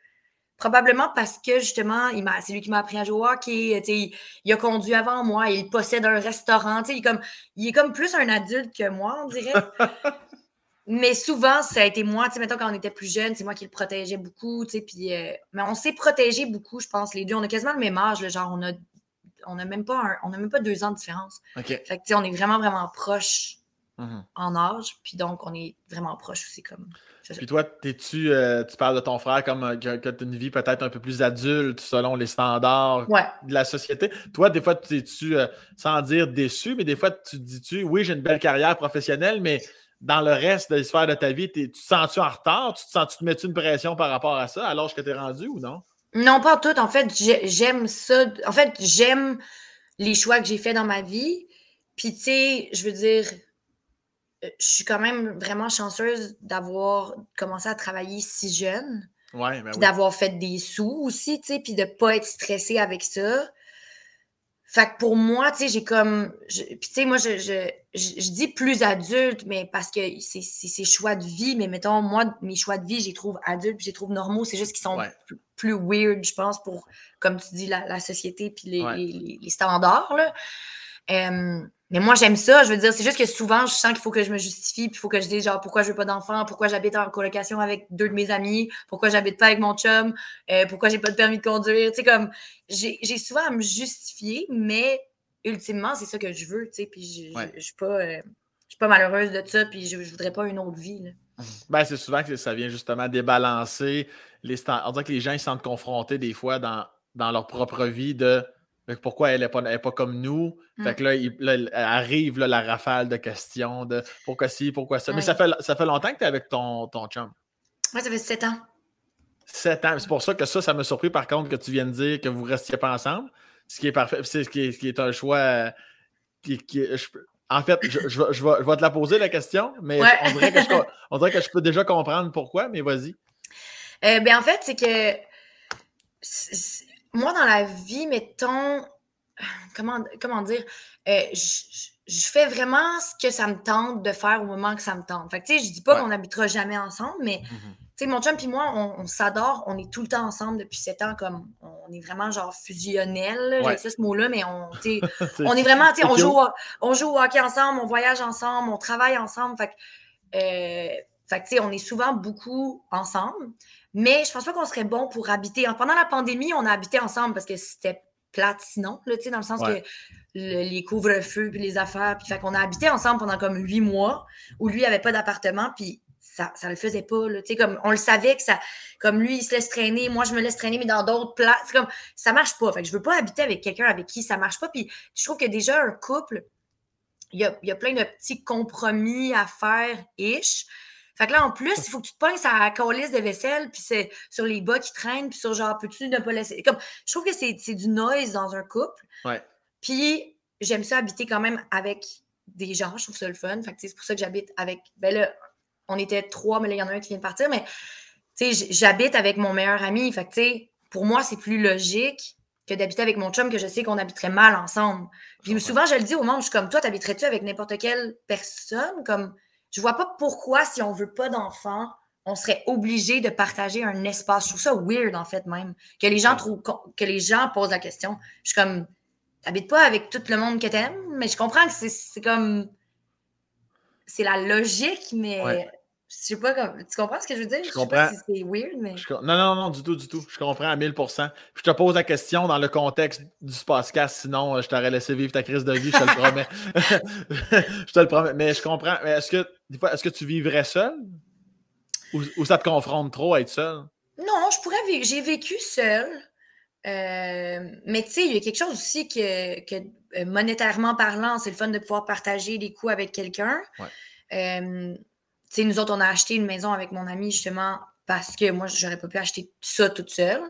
Probablement parce que justement, c'est lui qui m'a appris à jouer au hockey. Il, il, a conduit avant moi, il possède un restaurant. Il est, comme, il est comme plus un adulte que moi, on dirait. *laughs* mais souvent, ça a été moi. Mettons, quand on était plus jeune, c'est moi qui le protégeais beaucoup. Puis, euh, mais on s'est protégé beaucoup, je pense, les deux. On a quasiment le même âge. genre, on a, on a, même, pas on a même pas deux ans de différence. Fait que, on est vraiment, vraiment proches mmh en âge. Puis donc, on est vraiment proches aussi comme. Puis toi, tu euh, tu parles de ton frère comme euh, que, tu as une vie peut-être un peu plus adulte selon les standards de la société. Toi, des fois, tu es-tu, euh, sans dire déçu, mais des fois, tu te dis-tu, oui, j'ai une belle carrière professionnelle, mais dans le reste de l'histoire de ta vie, tu te sens-tu en retard? Tu te sens-tu te mets-tu une pression par rapport à ça, alors que tu es rendu ou non? Non, pas tout. En fait, j'aime ça. En fait, j'aime les choix que j'ai faits dans ma vie. Puis, tu sais, je veux dire, je suis quand même vraiment chanceuse d'avoir commencé à travailler si jeune. Ouais, ben D'avoir fait des sous aussi, tu sais, puis de ne pas être stressée avec ça. Fait que pour moi, tu sais, j'ai comme. Puis, tu sais, moi, je, je, dis plus adulte, mais parce que c'est ses choix de vie. Mais mettons, moi, mes choix de vie, je les trouve adultes, puis je les trouve normaux. C'est juste qu'ils sont plus, weird, je pense, pour, comme tu dis, la, société, puis les, les, standards, là. Mais moi, j'aime ça. Je veux dire, c'est juste que souvent, je sens qu'il faut que je me justifie, puis il faut que je dise, genre, pourquoi je veux pas d'enfant, pourquoi j'habite en colocation avec deux de mes amis, pourquoi j'habite pas avec mon chum, euh, pourquoi j'ai pas de permis de conduire. Tu sais, comme, j'ai souvent à me justifier, mais ultimement, c'est ça que je veux, tu sais, puis je, suis pas, euh, suis pas malheureuse de ça, puis je, je voudrais pas une autre vie, là. *laughs* Ben, c'est souvent que ça vient justement débalancer les On dirait que les gens ils se sentent confrontés des fois dans, dans leur propre vie de pourquoi elle n'est pas, pas, comme nous? Fait mmh. que là, il, arrive la rafale de questions de pourquoi ci, pourquoi ça. Mais ça fait, ça fait longtemps que tu es avec ton, ton chum. Oui, ça fait sept ans. Sept ans. C'est pour ça que ça, ça m'a surpris par contre que tu viennes dire que vous ne restiez pas ensemble. Ce qui est parfait. C'est ce qui est, un choix. Qui, en fait, je, je, vais, te la poser la question, mais on, dirait que je, on, dirait que je, peux déjà comprendre pourquoi, mais vas-y. Euh, ben, en fait, c'est que moi, dans la vie, mettons, *sighs* comment, comment dire, euh, je, fais vraiment ce que ça me tente de faire au moment que ça me tente. Fait que, tu sais, je dis pas qu'on n'habitera jamais ensemble, mais, mmh tu sais, mon chum et moi, on, s'adore, on est tout le temps ensemble depuis sept ans, comme, on est vraiment, genre, fusionnel, j'ai ce mot-là, mais on, tu sais, *laughs* on est vraiment, tu sais, on joue, on joue au hockey ensemble, on voyage ensemble, on travaille ensemble, fait que, euh, fait que, tu sais, on est souvent beaucoup ensemble. Mais je pense pas qu'on serait bon pour habiter. Pendant la pandémie, on a habité ensemble parce que c'était plate sinon, là, dans le sens que les couvre-feux puis les affaires. Puis fait qu'on a habité ensemble pendant comme huit mois où lui avait pas d'appartement puis ça, ça le faisait pas. Là, comme on le savait que ça. Comme lui, il se laisse traîner, moi je me laisse traîner, mais dans d'autres places. Comme ça marche pas. Fait que je veux pas habiter avec quelqu'un avec qui ça marche pas. Puis je trouve que déjà un couple, il y a, y a plein de petits compromis à faire ish. Fait que là, en plus, il faut que tu te pognes à la coulisse de vaisselle, puis c'est sur les bas qui traînent, puis sur genre, peux-tu ne pas laisser. Comme, je trouve que c'est du noise dans un couple. Ouais. Puis, j'aime ça habiter quand même avec des gens, je trouve ça le fun. Fait que c'est pour ça que j'habite avec. Ben là, on était trois, mais là, il y en a un qui vient de partir, mais tu sais, j'habite avec mon meilleur ami. Fait que, tu sais, pour moi, c'est plus logique que d'habiter avec mon chum que je sais qu'on habiterait mal ensemble. Puis souvent, je le dis au monde, je suis comme toi, t'habiterais-tu avec n'importe quelle personne? Comme je vois pas pourquoi, si on veut pas d'enfants, on serait obligé de partager un espace. Je trouve ça weird, en fait, même. Que les gens trouvent, que les gens posent la question. Je suis comme, t'habites pas avec tout le monde que t'aimes, mais je comprends que c'est comme, c'est la logique, mais Je sais pas comme. Tu comprends ce que je veux dire? Je, comprends. si c'est weird, mais. Non, non, non, du tout, du tout. Je comprends à 1000 Je te pose la question dans le contexte du podcast, sinon euh, je t'aurais laissé vivre ta crise de vie, je te le promets. *laughs* je te le promets. Mais je comprends. Mais est-ce que, des fois, est-ce que tu vivrais seul? Ou, ça te confronte trop à être seul? Non, je pourrais vivre. J'ai vécu seul. Euh, mais tu sais, il y a quelque chose aussi que, que euh, monétairement parlant, c'est le fun de pouvoir partager les coûts avec quelqu'un. Ouais nous autres, on a acheté une maison avec mon ami justement parce que moi, j'aurais pas pu acheter ça toute seule.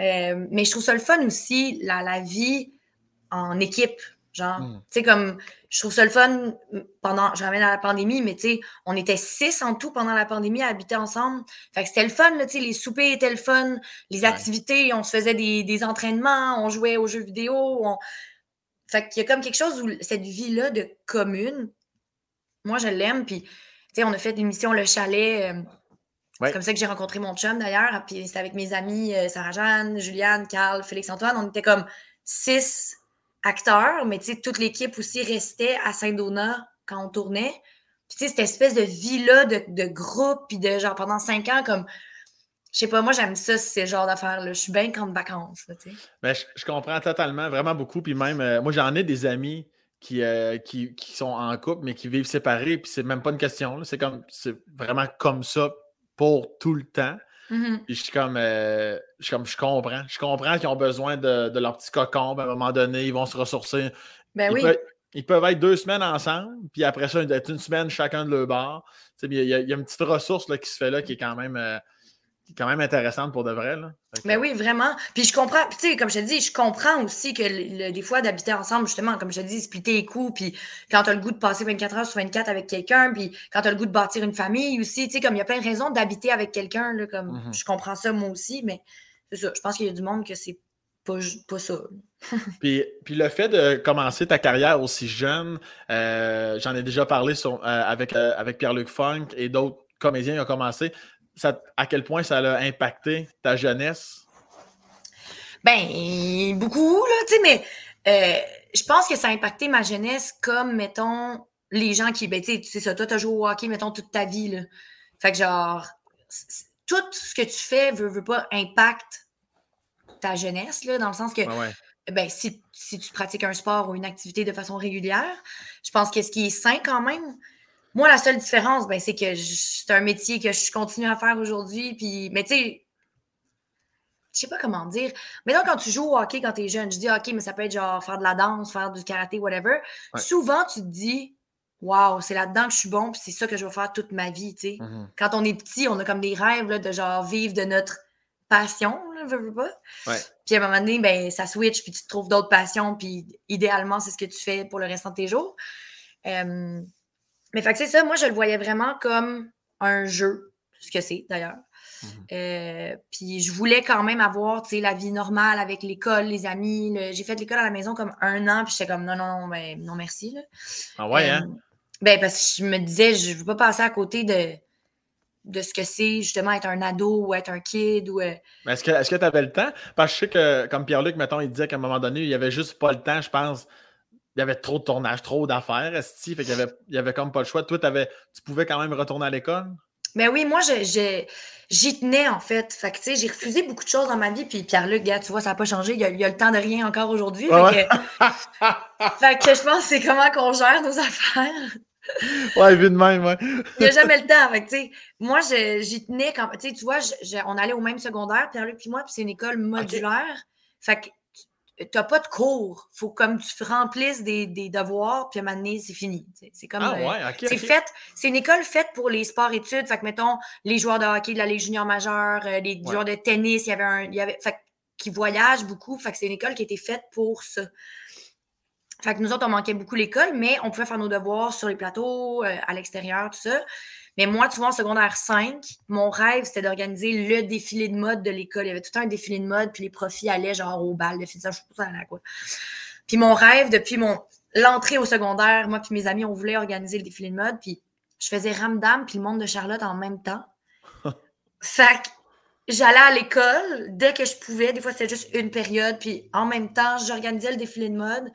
Euh, mais je trouve ça le fun aussi, la, la vie en équipe. Genre, hmm. tu sais, comme, je trouve ça le fun pendant, je ramène à la pandémie, mais tu sais, on était six en tout pendant la pandémie à habiter ensemble. Fait que c'était le fun, tu sais, les soupers étaient le fun, les activités, on se faisait des, des, entraînements, on jouait aux jeux vidéo. On... Fait qu'il y a comme quelque chose où cette vie-là de commune, moi, je l'aime, puis on a fait l'émission Le Chalet. Euh, c'est comme ça que j'ai rencontré mon chum d'ailleurs. Puis c'était avec mes amis euh, Sarah-Jeanne, Juliane, Carl, Félix-Antoine. On était comme six acteurs, mais toute l'équipe aussi restait à Saint-Donat quand on tournait. Puis cette espèce de vie-là de, groupe, puis de genre pendant cinq ans, comme je sais pas, moi j'aime ça, ce genre d'affaires-là. Je suis bien quand de vacances. mais je, comprends totalement, vraiment beaucoup. Puis même, euh, moi j'en ai des amis euh, qui, qui, sont en couple, mais qui vivent séparés, puis c'est même pas une question. C'est comme c'est vraiment comme ça pour tout le temps. Mm-hmm. Puis je suis comme, euh, je comme je comprends. Je comprends qu'ils ont besoin de, de, leur petit cocon. À un moment donné, ils vont se ressourcer. Ben ils, oui. peuvent, ils peuvent être deux semaines ensemble, puis après ça, être une semaine chacun de leur bar. Il y, y, a une petite ressource là, qui se fait là qui est quand même. Euh, quand même intéressante pour de vrai. Là. Mais oui, vraiment. Puis je comprends, tu sais, comme je te dis, je comprends aussi que des fois d'habiter ensemble, justement, comme je te dis, splitter les coups, puis quand tu as le goût de passer 24 heures sur 24 avec quelqu'un, puis quand tu as le goût de bâtir une famille aussi, tu sais, comme il y a plein de raisons d'habiter avec quelqu'un, là, comme mm-hmm. je comprends ça moi aussi, mais c'est ça. Je pense qu'il y a du monde que c'est pas, pas ça. *laughs* puis, puis le fait de commencer ta carrière aussi jeune, euh, j'en ai déjà parlé sur, euh, avec, euh, avec Pierre-Luc Funk et d'autres comédiens qui ont commencé à quel point ça a impacté ta jeunesse? Ben, beaucoup, là, tu sais, mais euh, je pense que ça a impacté ma jeunesse comme, mettons, les gens qui, ben, tu sais, ça, toi, t'as joué au hockey, mettons, toute ta vie, là. Fait que, genre, tout ce que tu fais veut, veut pas impacte ta jeunesse, là, dans le sens que, ben, si, si tu pratiques un sport ou une activité de façon régulière, je pense que ce qui est sain quand même, moi, la seule différence, ben, c'est que c'est un métier que je continue à faire aujourd'hui. Puis, mais tu sais, je sais pas comment dire. Mais donc, quand tu joues au hockey quand tu es jeune, je dis OK, mais ça peut être genre faire de la danse, faire du karaté, whatever. Souvent, tu te dis Waouh, c'est là-dedans que je suis bon, puis c'est ça que je vais faire toute ma vie. tu sais. Mm-hmm. Quand on est petit, on a comme des rêves là, de genre vivre de notre passion, là, veux, pas. Puis à un moment donné, ben, ça switch, puis tu trouves d'autres passions, puis idéalement, c'est ce que tu fais pour le restant de tes jours. Euh, mais fait que c'est ça, moi, je le voyais vraiment comme un jeu, ce que c'est d'ailleurs. Mhm. Euh, puis je voulais quand même avoir, la vie normale avec l'école, les amis. J'ai fait l'école à la maison comme un an, puis j'étais comme non, non, non, ben, non, merci. Là. Ah ouais, hein? Euh, ben, parce que je me disais, je ne veux pas passer à côté de, de ce que c'est justement être un ado ou être un kid. Ou, euh, Est-ce que tu avais le temps? Parce que je sais que, comme Pierre-Luc, mettons, il disait qu'à un moment donné, il n'y avait juste pas le temps, je pense, il y avait trop de tournage, trop d'affaires, Esti. Fait qu'il y avait, il y avait comme pas le choix. Toi, tu pouvais quand même retourner à l'école? Ben oui, moi, j'y tenais, en fait. Fait que, tu sais, j'ai refusé beaucoup de choses dans ma vie. Puis Pierre-Luc, gars, tu vois, ça n'a pas changé. Il y, a, le temps de rien encore aujourd'hui. *laughs* fait, que, je pense que c'est comment qu'on gère nos affaires. *laughs* ouais, vu de même, ouais. il n'y a jamais le temps. Fait que, tu sais, moi, j'y tenais quand. Tu sais, tu vois, on allait au même secondaire, Pierre-Luc et moi, puis c'est une école modulaire. Fait que t'as pas de cours. Faut comme tu remplisses des, des devoirs, puis à un moment donné, c'est fini. C'est comme. Ah, ouais, euh, c'est fait. C'est une école faite pour les sports-études. Fait que, mettons, les joueurs de hockey de la Ligue junior majeure, euh, les joueurs de tennis, il y avait un. Il y avait, fait qui voyagent beaucoup. Fait que c'est une école qui a été faite pour ça. Fait que nous autres, on manquait beaucoup l'école, mais on pouvait faire nos devoirs sur les plateaux, euh, à l'extérieur, tout ça. Mais moi, tu vois, en secondaire 5, mon rêve, c'était d'organiser le défilé de mode de l'école. Il y avait tout un défilé de mode, puis les profits allaient genre au bal de ça, je sais pas quoi. Puis mon rêve, depuis mon l'entrée au secondaire, moi puis mes amis, on voulait organiser le défilé de mode, puis je faisais Ramdam puis le monde de Charlotte en même temps. *laughs* fait que j'allais à l'école dès que je pouvais. Des fois, c'était juste une période, puis en même temps, j'organisais le défilé de mode.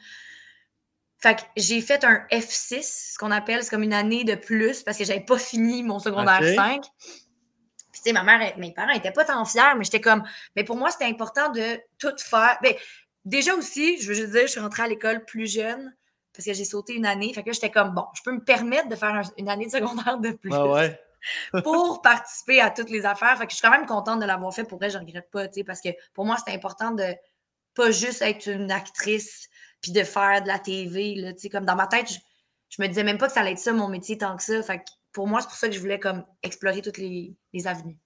Fait que j'ai fait un F6, ce qu'on appelle, c'est comme une année de plus parce que j'avais pas fini mon secondaire 5. Puis, tu sais, ma mère, mes parents étaient pas tant fiers, mais j'étais comme, mais pour moi, c'était important de tout faire. Ben, déjà aussi, je veux juste dire, je suis rentrée à l'école plus jeune parce que j'ai sauté une année. Fait que j'étais comme, bon, je peux me permettre de faire une année de secondaire de plus. Ah ouais. *laughs* *laughs* pour participer à toutes les affaires. Fait que je suis quand même contente de l'avoir fait. Pour vrai, je regrette pas, tu sais, parce que pour moi, c'était important de pas juste être une actrice puis de faire de la TV. Là, comme dans ma tête, je, me disais même pas que ça allait être ça mon métier tant que ça. Fait pour moi, c'est pour ça que je voulais comme explorer toutes les, les avenues.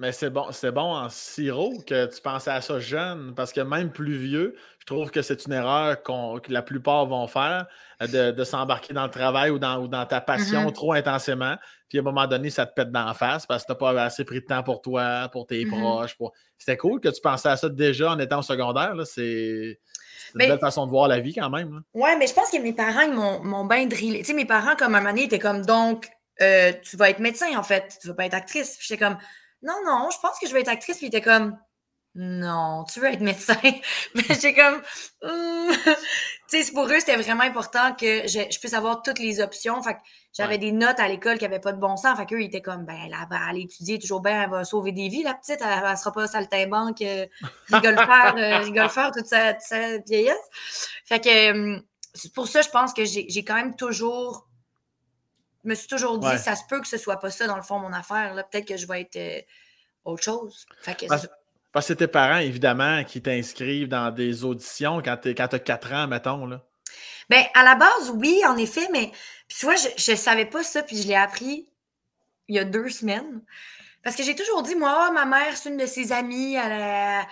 Mais c'est bon, c'est bon en sirop que tu pensais à ça jeune, parce que même plus vieux, je trouve que c'est une erreur que la plupart vont faire, euh, de, s'embarquer dans le travail ou dans, ou dans ta passion mm-hmm. trop intensément. Puis à un moment donné, ça te pète dans la face parce que tu n'as pas assez pris de temps pour toi, pour tes mm-hmm. proches. C'était cool que tu pensais à ça déjà en étant au secondaire. C'est une belle façon de voir la vie quand même. Oui, mais je pense que mes parents m'ont bien drillé. Tu sais, mes parents, comme à un moment donné, étaient comme donc, euh, tu vas être médecin en fait, tu vas pas être actrice. J'étais comme non, non, je pense que je vais être actrice. Puis il était comme, non, tu veux être médecin? *laughs* Mais j'ai comme, hmm. *laughs* tu sais, pour eux, c'était vraiment important que je, puisse avoir toutes les options. Fait que j'avais des notes à l'école qui n'avaient pas de bon sens. Fait qu'eux, ils étaient comme, ben, elle va aller étudier toujours bien, elle va sauver des vies, la petite. Elle, ne sera pas saltimbanque, euh, rigole faire, euh, *laughs* toute sa, vieillesse. Fait que, hum, pour ça, je pense que j'ai quand même toujours me suis toujours dit, ça se peut que ce soit pas ça, dans le fond, mon affaire. Peut-être que je vais être euh, autre chose. parce, que c'est tes parents, évidemment, qui t'inscrivent dans des auditions quand tu as 4 ans, mettons. Là. Ben, à la base, oui, en effet, mais tu vois, je ne savais pas ça, puis je l'ai appris il y a deux semaines. Parce que j'ai toujours dit, moi, ma mère, c'est une de ses amies, elle,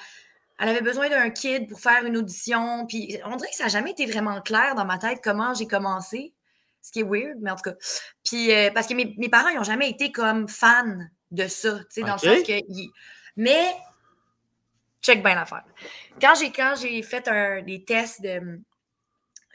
elle avait besoin d'un kid pour faire une audition. Puis on dirait que ça n'a jamais été vraiment clair dans ma tête comment j'ai commencé ce qui est weird, mais en tout cas. Puis, euh, parce que mes, parents, ils n'ont jamais été comme fans de ça, tu sais, dans le sens que. Mais, check bien l'affaire. Quand j'ai, quand j'ai fait un, des tests de,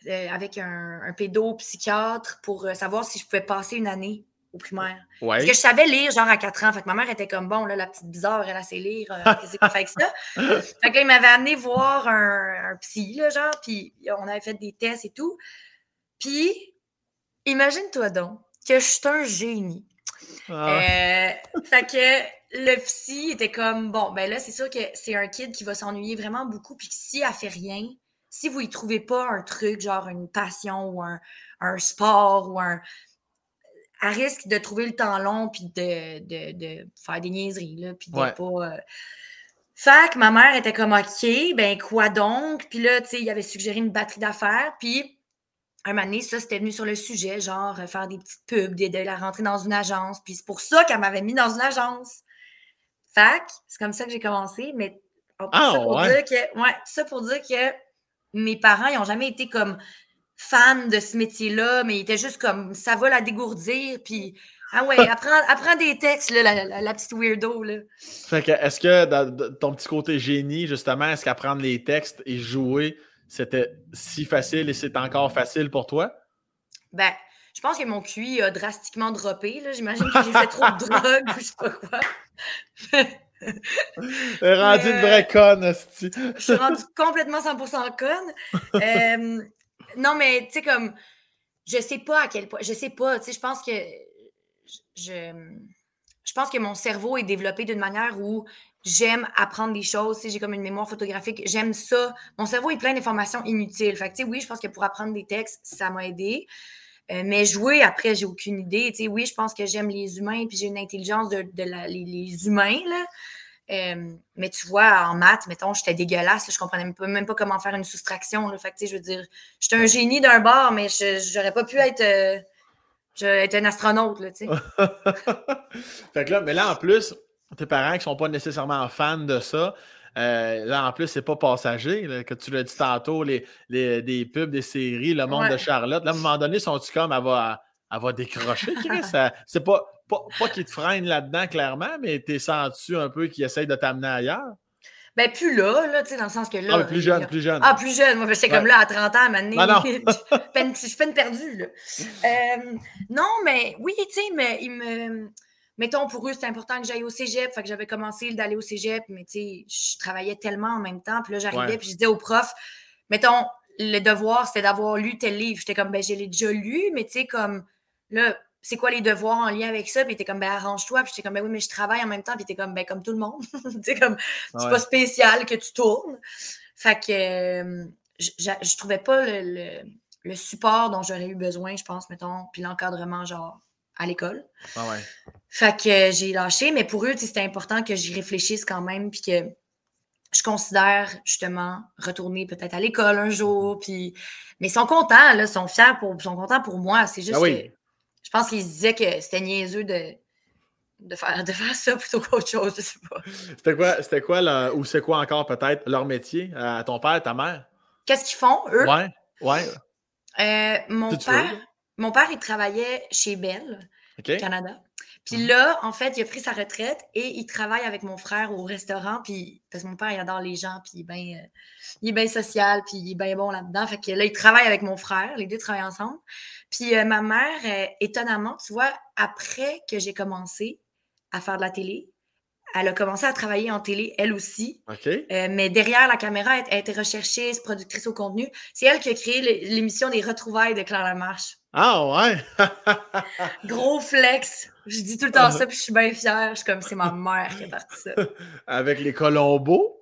avec un, un pédopsychiatre pour euh, savoir si je pouvais passer une année au primaire. Parce que je savais lire genre à 4 ans. Fait que ma mère était comme bon, là, la petite bizarre, elle a sait lire. Euh, *laughs* qu'est-ce qu'on fait avec ça? fait que là, il m'avait amené voir un, un psy, là, genre, puis on avait fait des tests et tout. Puis Imagine-toi donc que je suis un génie. Ah. Euh, fait que le psy était comme bon, ben là, c'est sûr que c'est un kid qui va s'ennuyer vraiment beaucoup, puis si elle fait rien, si vous y trouvez pas un truc, genre une passion ou un, sport ou un. Elle risque de trouver le temps long puis de, faire des niaiseries, là, puis de pas. Euh, fait que ma mère était comme OK, ben quoi donc? Puis là, tu sais, il avait suggéré une batterie d'affaires, puis un moment donné, ça, c'était venu sur le sujet, genre euh, faire des petites pubs, de, la rentrer dans une agence. Puis c'est pour ça qu'elle m'avait mis dans une agence. Fac, c'est comme ça que j'ai commencé, mais ah, ça, pour dire que, ouais, ça pour dire que mes parents, ils n'ont jamais été comme fans de ce métier-là, mais ils étaient juste comme ça va la dégourdir, puis ah ouais, *laughs* apprends, apprends des textes, là, la, petite weirdo. Là. Fait que, est-ce que dans ton petit côté génie, justement, est-ce qu'apprendre les textes et jouer, c'était si facile et c'est encore facile pour toi? Ben, je pense que mon QI a drastiquement droppé. J'imagine que j'ai fait trop de *laughs* drogue ou je sais pas quoi. Elle rendu une vraie conne, Je suis rendue complètement 100% conne. Euh, non, mais tu sais, comme, je sais pas à quel point, je sais pas, tu sais, je pense que je, je pense que mon cerveau est développé d'une manière où j'aime apprendre des choses, j'ai comme une mémoire photographique, j'aime ça. Mon cerveau est plein d'informations inutiles. Fait que, oui, je pense que pour apprendre des textes, ça m'a aidé. Euh, mais jouer, après, j'ai aucune idée. oui, je pense que j'aime les humains, puis j'ai une intelligence de, les, humains, là. Euh, mais tu vois, en maths, mettons, j'étais dégueulasse, je comprenais même pas, comment faire une soustraction. Là. Fait que, je veux dire, j'étais un génie d'un bord, mais j'aurais pas pu être, euh, être un astronaute, là, tu sais. *laughs* fait que là, mais là, en plus, tes parents qui sont pas nécessairement fans de ça. Euh, là, en plus, c'est pas passager, que tu l'as dit tantôt, les, les, des pubs, des séries, le monde de Charlotte. Là, à un moment donné, sont-tu comme, elle va, elle va décrocher, *laughs* c'est pas, pas, pas qu'ils te freinent là-dedans, clairement, mais t'es senti un peu qu'ils essayent de t'amener ailleurs? Ben, plus là, là, tu sais, dans le sens que là. Ah, plus jeune, plus jeune. Ah, plus jeune. Moi, j'étais comme là à 30 ans, à moment donné. *laughs* je suis peine perdue, là. *laughs* Euh, non, mais oui, tu sais, mais il me mettons, pour eux, c'était important que j'aille au cégep. Fait que j'avais commencé d'aller au cégep, mais tu sais, je travaillais tellement en même temps. Puis là, j'arrivais, puis je disais au prof, mettons, le devoir, c'était d'avoir lu tel livre. J'étais comme, ben, je l'ai déjà lu, mais tu sais, comme, là, c'est quoi les devoirs en lien avec ça? Puis t'es comme, ben, arrange-toi. Puis j'étais comme, ben oui, mais je travaille en même temps. Puis t'es comme, ben, comme tout le monde. *laughs* tu comme, c'est pas spécial que tu tournes. Fait que euh, je, je, trouvais pas le, le, support dont j'aurais eu besoin, je pense, mettons, puis l'encadrement, genre, à l'école. Ah ouais. Fait que j'ai lâché. Mais pour eux, c'était important que j'y réfléchisse quand même. Puis que je considère justement retourner peut-être à l'école un jour. Puis... Mais ils sont contents, là, ils sont fiers, pour, sont contents pour moi. C'est juste ah que je pense qu'ils disaient que c'était niaiseux de, de, faire, de faire ça plutôt qu'autre chose, je sais pas. C'était quoi, c'était quoi ou c'est quoi encore peut-être leur métier à ton père, ta mère? Qu'est-ce qu'ils font, eux? Ouais, ouais. Euh, mon, père, mon père, il travaillait chez Bell, Canada. Puis là, en fait, il a pris sa retraite et il travaille avec mon frère au restaurant. Puis, parce que mon père, il adore les gens, puis il est bien, social, puis il est bien bon là-dedans. Fait que là, il travaille avec mon frère. Les deux travaillent ensemble. Puis euh, ma mère, euh, étonnamment, tu vois, après que j'ai commencé à faire de la télé, elle a commencé à travailler en télé, elle aussi. Euh, mais derrière la caméra, elle, était recherchiste, productrice au contenu. C'est elle qui a créé l'émission des retrouvailles de Claire Lamarche. Ah ouais! *laughs* Gros flex. Je dis tout le temps ça, puis je suis bien fière. Je suis comme, c'est ma mère qui a parti ça. *laughs* Avec les Colombos?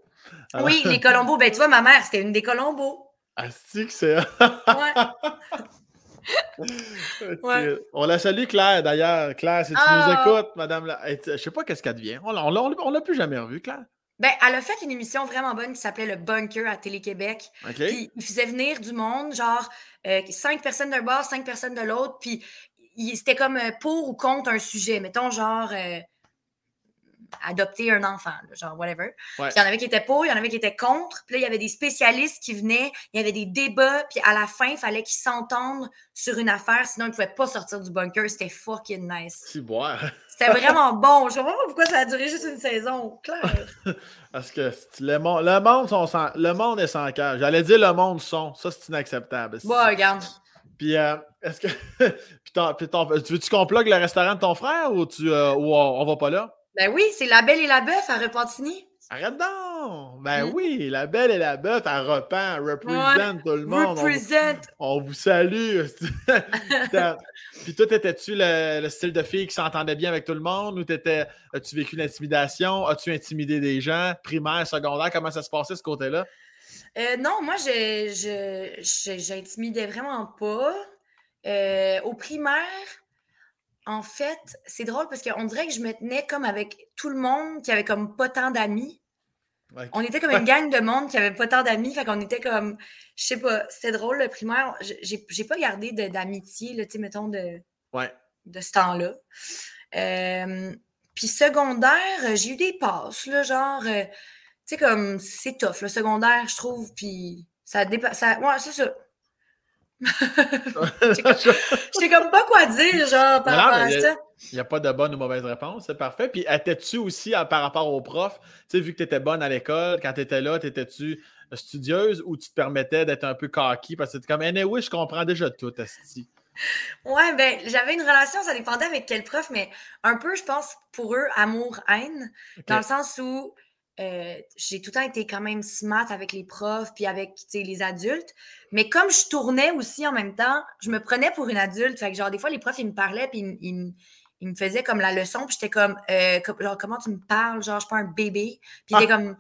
Oui, les Colombos. Ben, tu vois, ma mère, c'était une des Colombos. Ah, c'est que c'est... *laughs* ouais. *laughs* On la salue, Claire, d'ailleurs. Claire, si tu nous ah! écoutes, madame, la... je sais pas qu'est-ce qu'elle devient. On ne l'a plus jamais revue, Claire. Ben, elle a fait une émission vraiment bonne qui s'appelait Le Bunker à Télé-Québec. Puis il faisait venir du monde, genre euh, cinq personnes d'un bord, cinq personnes de l'autre. Puis c'était comme euh, pour ou contre un sujet. Mettons, genre, euh, adopter un enfant, genre whatever. il y en avait qui étaient pour, il y en avait qui étaient contre. Puis là, il y avait des spécialistes qui venaient, il y avait des débats, puis à la fin, il fallait qu'ils s'entendent sur une affaire, sinon ils ne pouvaient pas sortir du bunker. C'était fucking nice. C'était vraiment *laughs* bon. Je ne sais pas pourquoi ça a duré juste une saison. Claire. *laughs* Parce que le monde, le monde, sont le monde est sans cœur. J'allais dire le monde sont. Ça, c'est inacceptable. Bon, regarde. Puis, euh, est-ce que. *laughs* puis, tu veux-tu qu'on le restaurant de ton frère ou, tu, euh, ou on, on va pas là? Ben oui, c'est La Belle et la Bœuf à Repentigny. Arrête donc! Ben mm. oui, La Belle et la Bœuf à Repent, représente tout le monde. Represent! On, vous salue. *laughs* Puis toi, étais-tu le, style de fille qui s'entendait bien avec tout le monde ou as-tu vécu l'intimidation? As-tu intimidé des gens? Primaire, secondaire, comment ça se passait ce côté-là? Euh, non, moi, j'intimidais vraiment pas. Euh, au primaire, en fait, c'est drôle parce qu'on dirait que je me tenais comme avec tout le monde qui avait comme pas tant d'amis. On était comme *laughs* une gang de monde qui avait pas tant d'amis. Fait qu'on était comme, je sais pas, c'était drôle le primaire. J'ai pas gardé d'amitié, tu sais, mettons, de, de ce temps-là. Euh, puis secondaire, j'ai eu des passes, là, genre, euh, tu sais, comme, c'est tough, le secondaire, je trouve. Puis ça dépasse. Ouais, c'est ça. *laughs* *laughs* J'étais comme pas quoi dire, genre, par rapport à ça. Il n'y a pas de bonne ou mauvaise réponse, c'est parfait. Puis, étais-tu aussi par rapport aux profs, tu sais, vu que tu étais bonne à l'école, quand tu étais là, étais-tu studieuse ou tu te permettais d'être un peu cocky? Parce que tu comme, eh oui, je comprends déjà tout, Asti. Ouais, ben, j'avais une relation, ça dépendait avec quel prof, mais un peu, je pense, pour eux, amour-haine, dans le sens où euh, j'ai tout le temps été quand même smart avec les profs puis avec les adultes. Mais comme je tournais aussi en même temps, je me prenais pour une adulte. Fait que genre, des fois, les profs, ils me parlaient puis ils, me faisaient comme la leçon. Puis j'étais comme, euh, genre, comment tu me parles? Genre, je suis pas un bébé. Puis il était comme,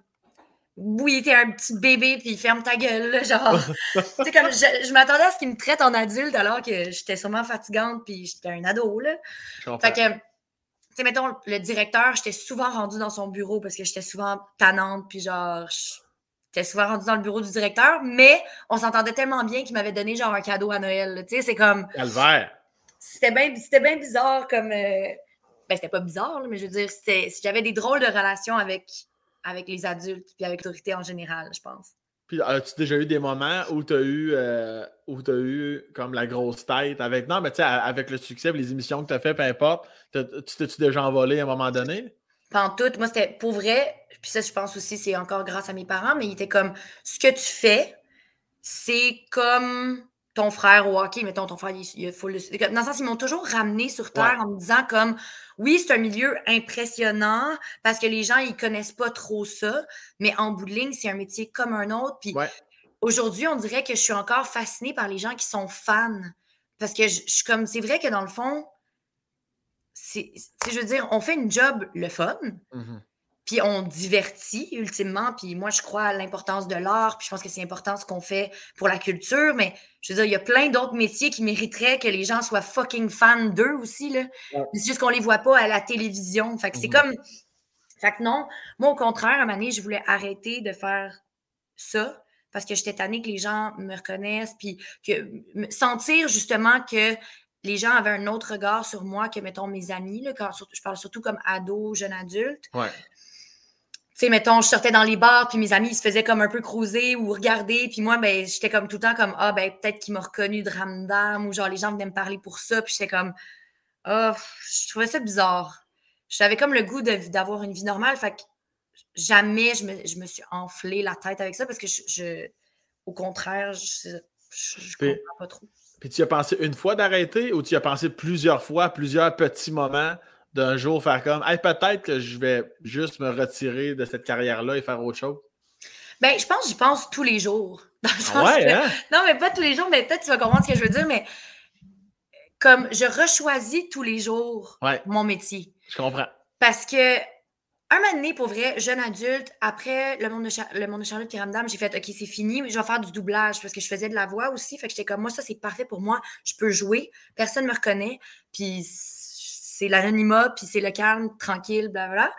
oui, t'es un petit bébé, puis ferme ta gueule, genre. *laughs* tu comme, je, m'attendais à ce qu'il me traite en adulte alors que j'étais sûrement fatigante, puis j'étais un ado, là. Fait que, sais, mettons, le directeur, j'étais souvent rendue dans son bureau parce que j'étais souvent tannante, puis genre, j'étais souvent rendue dans le bureau du directeur, mais on s'entendait tellement bien qu'il m'avait donné genre un cadeau à Noël. Tu sais, c'est comme. Calvaire. C'était bien bien bizarre comme. Euh... Ben, c'était pas bizarre, mais je veux dire, j'avais des drôles de relations avec, avec les adultes, puis avec l'autorité en général, je pense. Puis as-tu déjà eu des moments où tu as eu euh, où as eu comme la grosse tête avec. Non, mais tu sais, avec le succès, les émissions que tu as fait, peu importe, tu t'es-tu déjà envolé à un moment donné? Pas en tout. Moi, c'était pour vrai, puis ça, je pense aussi, c'est encore grâce à mes parents, mais il était comme ce que tu fais, c'est comme ton frère au hockey, mettons, ton frère, il, faut le. Dans le sens, ils m'ont toujours ramené sur Terre en me disant comme oui, c'est un milieu impressionnant parce que les gens, ils connaissent pas trop ça, mais en bout de ligne, c'est un métier comme un autre. Puis aujourd'hui, on dirait que je suis encore fascinée par les gens qui sont fans. Parce que je, suis comme, c'est vrai que dans le fond, c'est, je veux dire, on fait une job le fun. Mm-hmm puis on divertit ultimement. Puis moi, je crois à l'importance de l'art, puis je pense que c'est important ce qu'on fait pour la culture, mais je veux dire, il y a plein d'autres métiers qui mériteraient que les gens soient fucking fans d'eux aussi, là. C'est juste qu'on les voit pas à la télévision. Fait que c'est mhm. comme... Fait que non, moi, au contraire, à un moment donné, je voulais arrêter de faire ça parce que j'étais tannée que les gens me reconnaissent, puis que sentir justement que les gens avaient un autre regard sur moi que, mettons, mes amis, là, quand, je parle surtout comme ado, jeune adulte. Ouais sais, mettons, je sortais dans les bars, puis mes amis, ils se faisaient comme un peu cruiser ou regarder, puis moi, ben, j'étais comme tout le temps comme, ah, ben, peut-être qu'ils m'ont reconnu de Ramdam, ou genre, les gens venaient me parler pour ça, puis j'étais comme, ah, je trouvais ça bizarre. J'avais comme le goût d'avoir une vie normale, fait que jamais je me, je me, suis enflé la tête avec ça, parce que je, au contraire, je, je, comprends pas trop. Puis tu as pensé une fois d'arrêter, ou tu as pensé plusieurs fois, plusieurs petits moments d'un jour faire comme hey, peut-être que je vais juste me retirer de cette carrière-là et faire autre chose? Ben, je pense j'y pense tous les jours. *laughs* Ah ouais, hein? Non, mais pas tous les jours, mais peut-être tu vas comprendre ce que je veux dire, mais comme je rechoisis tous les jours mon métier. Je comprends. Parce que un moment donné, pour vrai, jeune adulte, après le monde de, le monde de Charlotte Piramdam, j'ai fait OK, c'est fini, je vais faire du doublage parce que je faisais de la voix aussi. Fait que j'étais comme moi, ça, c'est parfait pour moi. Je peux jouer, personne ne me reconnaît. Puis c'est l'anonymat, puis c'est le calme, tranquille, blablabla.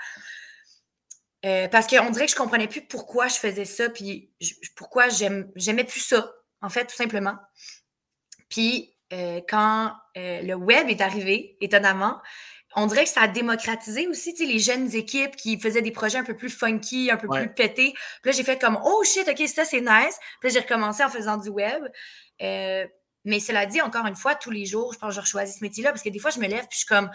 Euh, parce qu'on dirait que je comprenais plus pourquoi je faisais ça, puis pourquoi j'aimais plus ça, en fait, tout simplement. Puis euh, quand euh, le web est arrivé, étonnamment, on dirait que ça a démocratisé aussi les jeunes équipes qui faisaient des projets un peu plus funky, un peu plus pétés. Puis là, j'ai fait comme Oh shit, ok, ça c'est nice. Puis là, j'ai recommencé en faisant du web. Mais cela dit, encore une fois, tous les jours, je pense que je choisi ce métier-là parce que des fois, je me lève puis je suis comme,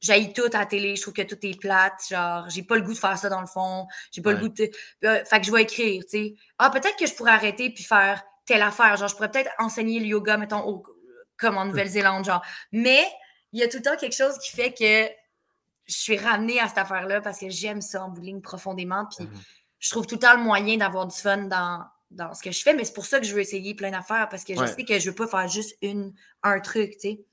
j'aille tout à la télé, je trouve que tout est plate, genre, j'ai pas le goût de faire ça dans le fond, j'ai pas le goût de. Euh, fait que je vais écrire, tu sais. Ah, peut-être que je pourrais arrêter puis faire telle affaire, genre, je pourrais peut-être enseigner le yoga, mettons, comme en Nouvelle-Zélande, genre. Mais il y a tout le temps quelque chose qui fait que je suis ramenée à cette affaire-là parce que j'aime ça en bowling profondément, puis mm-hmm. je trouve tout le temps le moyen d'avoir du fun dans dans ce que je fais, mais c'est pour ça que je veux essayer plein d'affaires parce que je sais que je veux pas faire juste une, un truc, tu sais.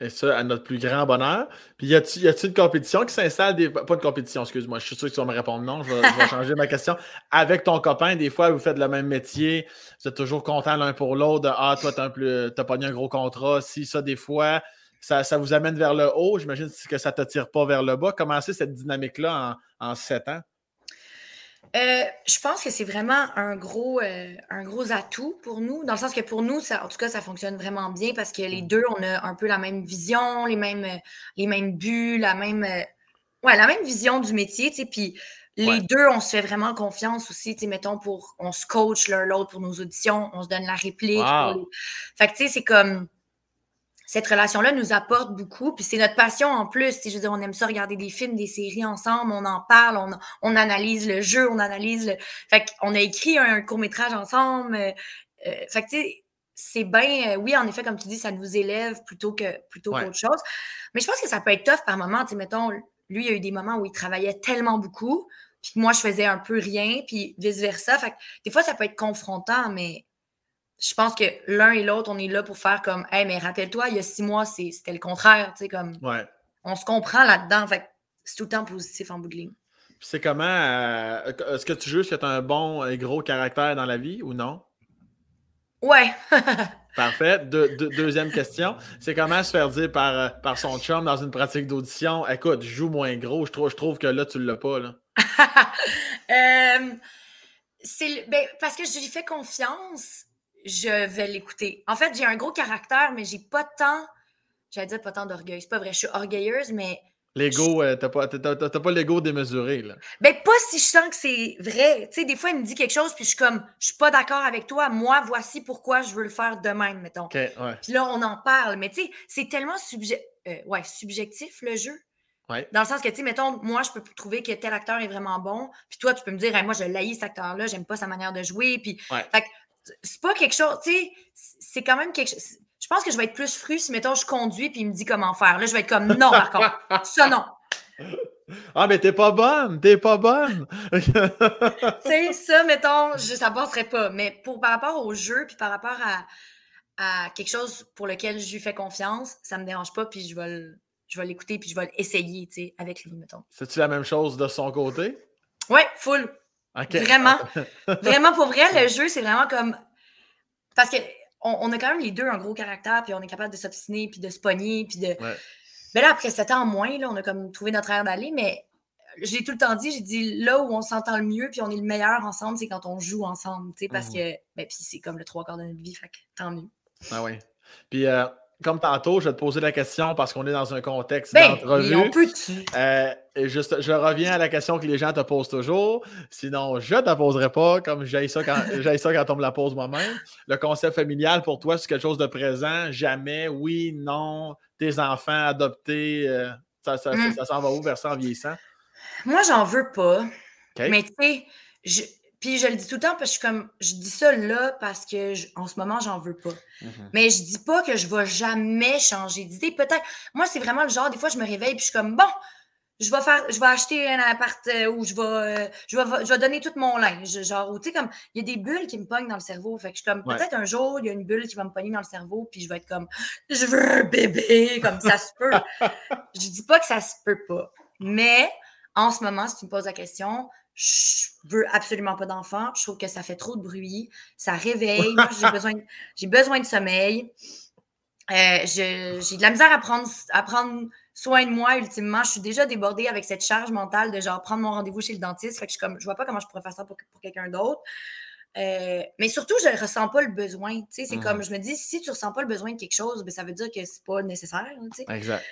Et ça, à notre plus grand bonheur. Puis, y a-t-il une compétition qui s'installe des... Pas de compétition, excuse-moi. Je suis sûr que tu vas me répondre non. Je vais, changer ma question. Avec ton copain, des fois, vous faites le même métier. Vous êtes toujours content l'un pour l'autre. Ah, toi, t'as, plus... pas un gros contrat. Si, ça, des fois, ça, ça vous amène vers le haut. J'imagine que ça ne te tire pas vers le bas. Comment c'est cette dynamique-là en, en sept ans? Euh, je pense que c'est vraiment un gros, euh, un gros atout pour nous, dans le sens que pour nous, ça, en tout cas, ça fonctionne vraiment bien parce que les mmh. deux, on a un peu la même vision, les mêmes, euh, les mêmes buts, la même, ouais, la même vision du métier, tu sais, puis les deux, on se fait vraiment confiance aussi, tu sais, mettons, pour, on se coach l'un l'autre pour nos auditions, on se donne la réplique. Fait que, tu sais, c'est comme, cette relation-là nous apporte beaucoup. Puis c'est notre passion en plus. Je veux dire, on aime ça regarder des films, des séries ensemble, on en parle, on, on analyse le jeu, on analyse le. Fait qu'on a écrit un court-métrage ensemble. Euh, euh, fait que tu sais, c'est bien, euh, oui, en effet, comme tu dis, ça nous élève plutôt que plutôt qu'autre chose. Mais je pense que ça peut être tough par moment. Tu sais, mettons, lui, il y a eu des moments où il travaillait tellement beaucoup, puis moi, je faisais un peu rien, puis vice-versa. Fait que des fois, ça peut être confrontant, mais je pense que l'un et l'autre, on est là pour faire comme Hey, mais rappelle-toi, il y a six mois, c'était le contraire. Tu sais, comme on se comprend là-dedans. Fait c'est tout le temps positif en bout de ligne. C'est comment euh, est-ce que tu juges que tu as un bon et gros caractère dans la vie ou non? Ouais. *laughs* Parfait. deuxième question. C'est comment se faire dire par, euh, par son chum dans une pratique d'audition Écoute, joue moins gros, je trouve, je trouve que là, tu ne l'as pas. Là. *laughs* euh, c'est ben, parce que je lui fais confiance je vais l'écouter. En fait, j'ai un gros caractère, mais j'ai pas tant, j'allais dire pas tant d'orgueil. C'est pas vrai, je suis orgueilleuse, mais. L'ego, euh, t'as pas, pas l'ego démesuré, là. Ben, pas si je sens que c'est vrai. Tu sais, des fois, il me dit quelque chose, puis je suis comme, je suis pas d'accord avec toi. Moi, voici pourquoi je veux le faire de même, mettons. Puis là, on en parle. Mais tu sais, c'est tellement euh, ouais, subjectif, le jeu. Ouais. Dans le sens que, tu sais, mettons, moi, je peux trouver que tel acteur est vraiment bon, puis toi, tu peux me dire, moi, je l'haïs cet acteur-là, j'aime pas sa manière de jouer, puis c'est pas quelque chose, tu sais, c'est quand même quelque chose. Je pense que je vais être plus fru si, mettons, je conduis puis il me dit comment faire. Là, je vais être comme non, par contre. Ça, non. *laughs* Ah, mais t'es pas bonne, t'es pas bonne. *laughs* c'est ça, mettons, je, ça passerait pas. Mais pour, par rapport au jeu, puis par rapport à, à quelque chose pour lequel je lui fais confiance, ça me dérange pas, puis je vais je vais l'écouter, puis je vais l'essayer, tu sais, avec lui, mettons. C'est-tu la même chose de son côté? Ouais, full. Vraiment. *laughs* vraiment, pour vrai, le jeu, c'est vraiment comme. Parce que on, a quand même les deux un gros caractère, puis on est capable de s'obstiner, puis de se pogner, puis de. Mais là, après sept ans en moins, là, on a comme trouvé notre air d'aller, mais j'ai tout le temps dit, j'ai dit là où on s'entend le mieux, puis on est le meilleur ensemble, c'est quand on joue ensemble, tu sais, parce mmh. que. Ben, puis c'est comme le trois quarts de notre vie, fait que tant mieux. Ah oui. Puis. Euh, comme tantôt, je vais te poser la question parce qu'on est dans un contexte ben, d'entrevue. Euh, juste, je reviens à la question que les gens te posent toujours. Sinon, je ne te poserai pas, comme j'ai ça, quand, *laughs* ça quand on me la pose moi-même. Le concept familial, pour toi, c'est quelque chose de présent? Jamais? Oui? Non? Tes enfants adoptés? Euh, ça, hmm. ça, s'en va où vers ça en vieillissant? Moi, j'en veux pas. Mais tu sais, je puis je le dis tout le temps parce que je suis comme je dis ça là parce que en ce moment j'en veux pas. Mhm. Mais je dis pas que je vais jamais changer d'idée. Peut-être moi c'est vraiment le genre des fois je me réveille puis je suis comme bon, je vais faire je vais acheter un appart euh, où je vais, euh, je vais je vais donner tout mon linge genre tu sais comme il y a des bulles qui me pognent dans le cerveau fait que je suis comme peut-être un jour il y a une bulle qui va me pogner dans le cerveau puis je vais être comme je veux un bébé comme ça se peut. *laughs* je dis pas que ça se peut pas. Mais en ce moment si tu me poses la question, je veux absolument pas d'enfant. Je trouve que ça fait trop de bruit. Ça réveille. j'ai besoin, j'ai besoin de sommeil. Euh, j'ai de la misère à prendre, à prendre soin de moi, ultimement. Je suis déjà débordée avec cette charge mentale de genre prendre mon rendez-vous chez le dentiste. Fait que je, comme, je vois pas comment je pourrais faire ça pour, pour quelqu'un d'autre. Euh, mais surtout, je ne ressens pas le besoin. C'est mmh. comme, je me dis, si tu ne ressens pas le besoin de quelque chose, ben, ça veut dire que c'est pas nécessaire. Exact.